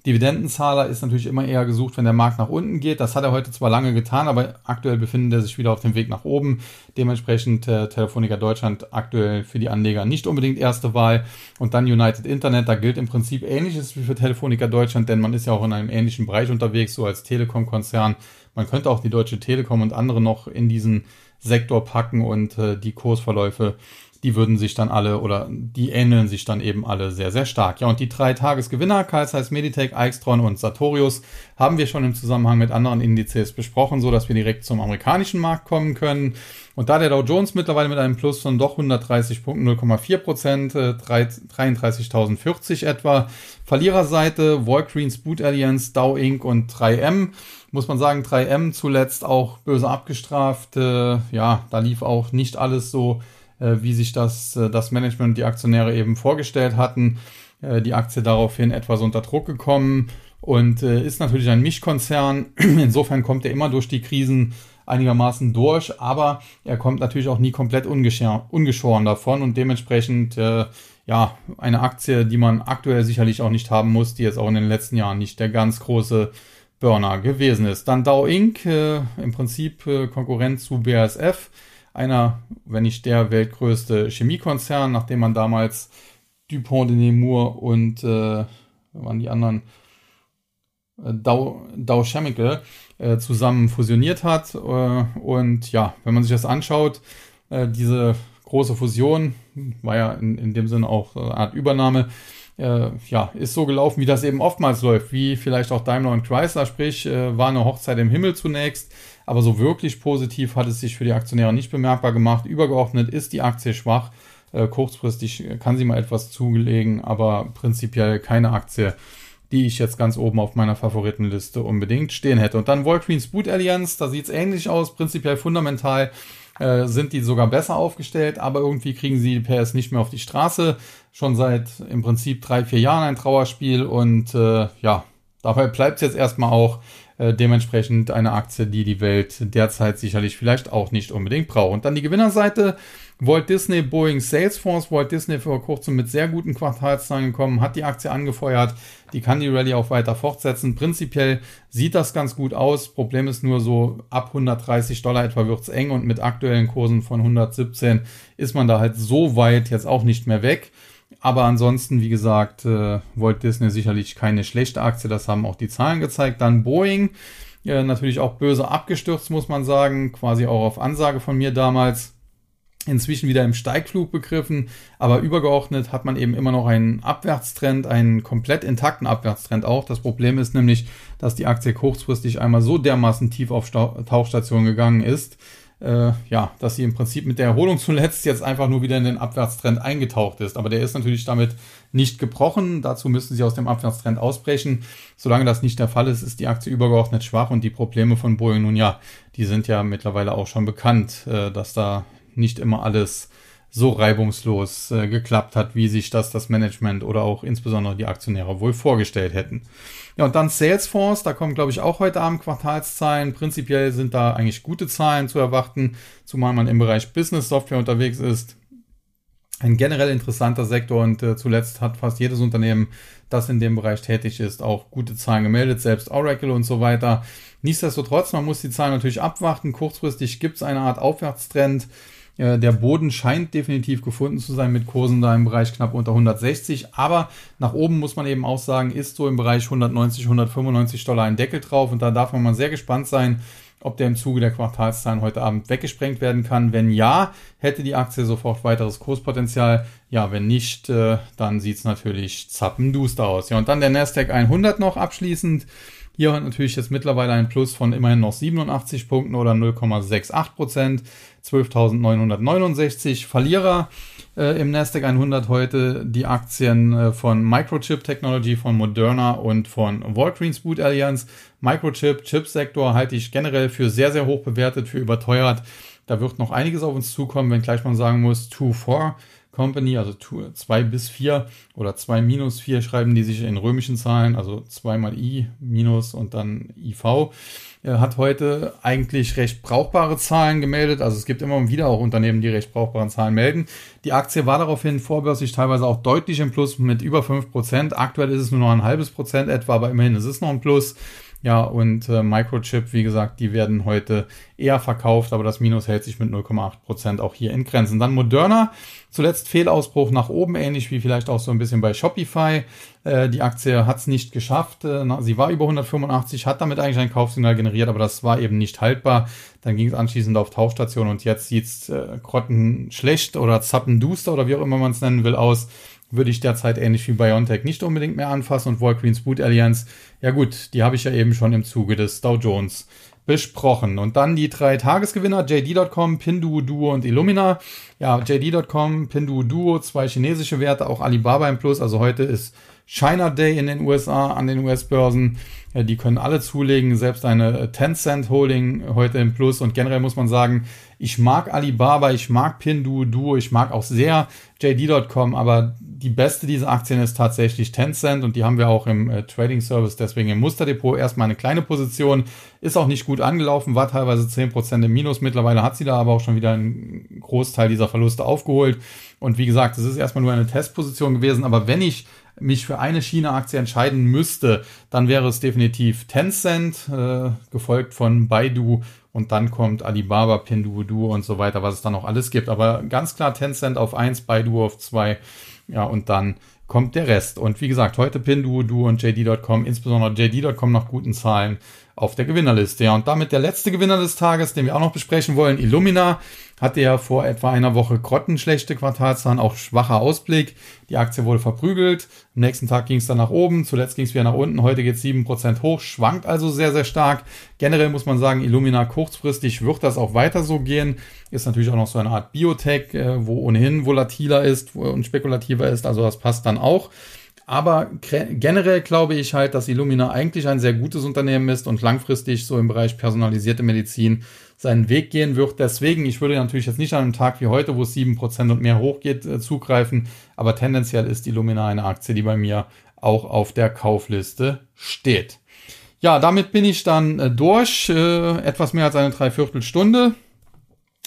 Dividendenzahler ist natürlich immer eher gesucht, wenn der Markt nach unten geht. Das hat er heute zwar lange getan, aber aktuell befindet er sich wieder auf dem Weg nach oben. Dementsprechend äh, Telefonica Deutschland aktuell für die Anleger nicht unbedingt erste Wahl. Und dann United Internet, da gilt im Prinzip ähnliches wie für Telefonica Deutschland, denn man ist ja auch in einem ähnlichen Bereich unterwegs, so als Telekom-Konzern. Man könnte auch die Deutsche Telekom und andere noch in diesen Sektor packen und äh, die Kursverläufe die würden sich dann alle oder die ähneln sich dann eben alle sehr, sehr stark. Ja, und die drei Tagesgewinner, Carl Zeiss Meditech, Aixtron und Sartorius, haben wir schon im Zusammenhang mit anderen Indizes besprochen, so dass wir direkt zum amerikanischen Markt kommen können. Und da der Dow Jones mittlerweile mit einem Plus von doch 130 Punkten, 0,4 Prozent, 33.040 äh, etwa. Verliererseite, Walgreens Boot Alliance, Dow Inc. und 3M. Muss man sagen, 3M zuletzt auch böse abgestraft. Äh, ja, da lief auch nicht alles so wie sich das, äh, das Management und die Aktionäre eben vorgestellt hatten. Äh, die Aktie daraufhin etwas unter Druck gekommen und ist natürlich ein Mischkonzern. Insofern kommt er immer durch die Krisen einigermaßen durch, aber er kommt natürlich auch nie komplett ungeschoren davon und dementsprechend äh, ja eine Aktie, die man aktuell sicherlich auch nicht haben muss, die jetzt auch in den letzten Jahren nicht der ganz große Burner gewesen ist. Dann Dow Inc., äh, im Prinzip äh, Konkurrent zu BASF, einer, wenn nicht der weltgrößte Chemiekonzern, nachdem man damals Dupont de Nemours und äh, waren die anderen äh, Dow, Dow Chemical äh, zusammen fusioniert hat. Äh, und ja, wenn man sich das anschaut, äh, diese große Fusion war ja in, in dem Sinne auch eine Art Übernahme. Äh, ja, ist so gelaufen, wie das eben oftmals läuft, wie vielleicht auch Daimler und Chrysler, sprich, war eine Hochzeit im Himmel zunächst, aber so wirklich positiv hat es sich für die Aktionäre nicht bemerkbar gemacht. Übergeordnet ist die Aktie schwach. Äh, kurzfristig kann sie mal etwas zulegen, aber prinzipiell keine Aktie, die ich jetzt ganz oben auf meiner Favoritenliste unbedingt stehen hätte. Und dann Walgreens Boot Alliance, da sieht es ähnlich aus, prinzipiell fundamental äh, sind die sogar besser aufgestellt, aber irgendwie kriegen sie die PS nicht mehr auf die Straße. Schon seit im Prinzip drei, vier Jahren ein Trauerspiel und äh, ja, dabei bleibt es jetzt erstmal auch. Äh, dementsprechend eine Aktie, die die Welt derzeit sicherlich vielleicht auch nicht unbedingt braucht. Und dann die Gewinnerseite. Walt Disney, Boeing, Salesforce. Walt Disney vor kurzem mit sehr guten Quartalszahlen gekommen, hat die Aktie angefeuert. Die kann die Rallye auch weiter fortsetzen. Prinzipiell sieht das ganz gut aus. Problem ist nur so, ab 130 Dollar etwa wird's eng und mit aktuellen Kursen von 117 ist man da halt so weit jetzt auch nicht mehr weg. Aber ansonsten, wie gesagt, äh, Walt Disney sicherlich keine schlechte Aktie. Das haben auch die Zahlen gezeigt. Dann Boeing, äh, natürlich auch böse abgestürzt, muss man sagen. Quasi auch auf Ansage von mir damals. Inzwischen wieder im Steigflug begriffen, aber übergeordnet hat man eben immer noch einen Abwärtstrend, einen komplett intakten Abwärtstrend auch. Das Problem ist nämlich, dass die Aktie kurzfristig einmal so dermaßen tief auf Tauchstation gegangen ist, äh, ja, dass sie im Prinzip mit der Erholung zuletzt jetzt einfach nur wieder in den Abwärtstrend eingetaucht ist. Aber der ist natürlich damit nicht gebrochen. Dazu müssen sie aus dem Abwärtstrend ausbrechen. Solange das nicht der Fall ist, ist die Aktie übergeordnet schwach und die Probleme von Boeing nun ja, die sind ja mittlerweile auch schon bekannt, äh, dass da nicht immer alles so reibungslos äh, geklappt hat, wie sich das das Management oder auch insbesondere die Aktionäre wohl vorgestellt hätten. Ja, und dann Salesforce, da kommen, glaube ich, auch heute Abend Quartalszahlen. Prinzipiell sind da eigentlich gute Zahlen zu erwarten, zumal man im Bereich Business Software unterwegs ist. Ein generell interessanter Sektor und äh, zuletzt hat fast jedes Unternehmen, das in dem Bereich tätig ist, auch gute Zahlen gemeldet, selbst Oracle und so weiter. Nichtsdestotrotz, man muss die Zahlen natürlich abwarten. Kurzfristig gibt es eine Art Aufwärtstrend. Äh, der Boden scheint definitiv gefunden zu sein mit Kursen da im Bereich knapp unter 160. Aber nach oben muss man eben auch sagen, ist so im Bereich 190, 195 Dollar ein Deckel drauf. Und da darf man mal sehr gespannt sein, ob der im Zuge der Quartalszahlen heute Abend weggesprengt werden kann. Wenn ja, hätte die Aktie sofort weiteres Kurspotenzial. Ja, wenn nicht, äh, dann sieht es natürlich zappenduster aus. Ja, und dann der Nasdaq 100 noch abschließend. Hier hat natürlich jetzt mittlerweile ein Plus von immerhin noch 87 Punkten oder 0,68 Prozent. 12.969 Verlierer äh, im Nasdaq 100 heute die Aktien äh, von Microchip Technology, von Moderna und von Walgreens Boot Alliance. Microchip, Chipsektor halte ich generell für sehr, sehr hoch bewertet, für überteuert. Da wird noch einiges auf uns zukommen, wenn gleich man sagen muss, 2-4 Company, also 2 bis 4 oder 2 minus 4 schreiben die sich in römischen Zahlen, also 2 mal I minus und dann IV, hat heute eigentlich recht brauchbare Zahlen gemeldet. Also es gibt immer wieder auch Unternehmen, die recht brauchbare Zahlen melden. Die Aktie war daraufhin vorbörslich teilweise auch deutlich im Plus mit über 5%. Aktuell ist es nur noch ein halbes Prozent etwa, aber immerhin ist es noch ein Plus. Ja, und äh, Microchip, wie gesagt, die werden heute eher verkauft, aber das Minus hält sich mit 0,8% auch hier in Grenzen. Dann Moderna, zuletzt Fehlausbruch nach oben, ähnlich wie vielleicht auch so ein bisschen bei Shopify. Äh, die Aktie hat es nicht geschafft. Äh, sie war über 185, hat damit eigentlich ein Kaufsignal generiert, aber das war eben nicht haltbar. Dann ging es anschließend auf Tauchstation und jetzt sieht's äh, grottenschlecht oder zappenduster oder wie auch immer man es nennen will aus würde ich derzeit ähnlich wie BioNTech nicht unbedingt mehr anfassen und Walgreens Boot Alliance, ja gut, die habe ich ja eben schon im Zuge des Dow Jones besprochen. Und dann die drei Tagesgewinner, JD.com, Pinduoduo und Illumina. Ja, JD.com, Pinduoduo, zwei chinesische Werte, auch Alibaba im Plus. Also heute ist China Day in den USA an den US-Börsen. Ja, die können alle zulegen, selbst eine Tencent Holding heute im Plus. Und generell muss man sagen, ich mag Alibaba, ich mag Pinduoduo, ich mag auch sehr JD.com, aber die beste dieser Aktien ist tatsächlich Tencent und die haben wir auch im äh, Trading Service, deswegen im Musterdepot erstmal eine kleine Position. Ist auch nicht gut angelaufen, war teilweise 10% im Minus. Mittlerweile hat sie da aber auch schon wieder einen Großteil dieser Verluste aufgeholt. Und wie gesagt, es ist erstmal nur eine Testposition gewesen, aber wenn ich mich für eine China-Aktie entscheiden müsste, dann wäre es definitiv Tencent, äh, gefolgt von Baidu und dann kommt Alibaba, Pinduoduo und so weiter, was es dann noch alles gibt. Aber ganz klar Tencent auf eins, Baidu auf zwei, ja und dann kommt der Rest. Und wie gesagt, heute Pinduoduo und JD.com, insbesondere JD.com nach guten Zahlen auf der Gewinnerliste. Ja, und damit der letzte Gewinner des Tages, den wir auch noch besprechen wollen, Illumina, hatte ja vor etwa einer Woche grottenschlechte Quartalszahlen, auch schwacher Ausblick. Die Aktie wurde verprügelt. Am nächsten Tag ging es dann nach oben, zuletzt ging es wieder nach unten. Heute geht es 7% hoch, schwankt also sehr, sehr stark. Generell muss man sagen, Illumina kurzfristig wird das auch weiter so gehen. Ist natürlich auch noch so eine Art Biotech, äh, wo ohnehin volatiler ist und spekulativer ist. Also das passt dann auch. Aber generell glaube ich halt, dass Illumina eigentlich ein sehr gutes Unternehmen ist und langfristig so im Bereich personalisierte Medizin seinen Weg gehen wird. Deswegen, ich würde natürlich jetzt nicht an einem Tag wie heute, wo es 7% und mehr hochgeht, äh, zugreifen. Aber tendenziell ist Illumina eine Aktie, die bei mir auch auf der Kaufliste steht. Ja, damit bin ich dann äh, durch. Äh, etwas mehr als eine Dreiviertelstunde.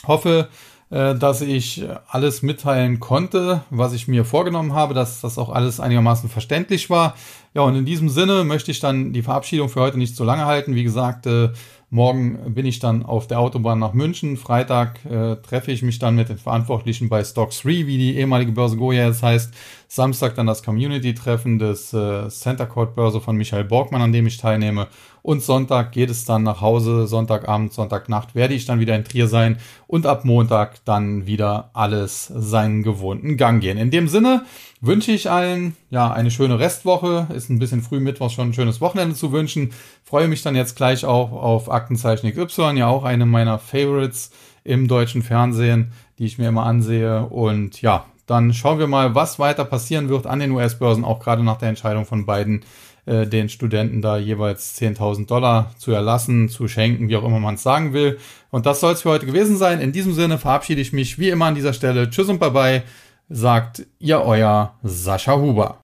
Hoffe, dass ich alles mitteilen konnte, was ich mir vorgenommen habe, dass das auch alles einigermaßen verständlich war. Ja, und in diesem Sinne möchte ich dann die Verabschiedung für heute nicht so lange halten. Wie gesagt, äh, morgen bin ich dann auf der Autobahn nach München. Freitag äh, treffe ich mich dann mit den Verantwortlichen bei Stock 3, wie die ehemalige Börse Goya jetzt heißt. Samstag dann das Community-Treffen des äh, Center Court Börse von Michael Borgmann, an dem ich teilnehme. Und Sonntag geht es dann nach Hause. Sonntagabend, Sonntagnacht werde ich dann wieder in Trier sein. Und ab Montag dann wieder alles seinen gewohnten Gang gehen. In dem Sinne wünsche ich allen ja eine schöne Restwoche. Ist ein bisschen früh Mittwoch schon ein schönes Wochenende zu wünschen. Freue mich dann jetzt gleich auch auf Aktenzeichen XY, ja auch eine meiner Favorites im deutschen Fernsehen, die ich mir immer ansehe. Und ja, dann schauen wir mal, was weiter passieren wird an den US-Börsen, auch gerade nach der Entscheidung von beiden äh, den Studenten da jeweils 10.000 Dollar zu erlassen, zu schenken, wie auch immer man es sagen will. Und das soll es für heute gewesen sein. In diesem Sinne verabschiede ich mich wie immer an dieser Stelle. Tschüss und bye bye, sagt ihr euer Sascha Huber.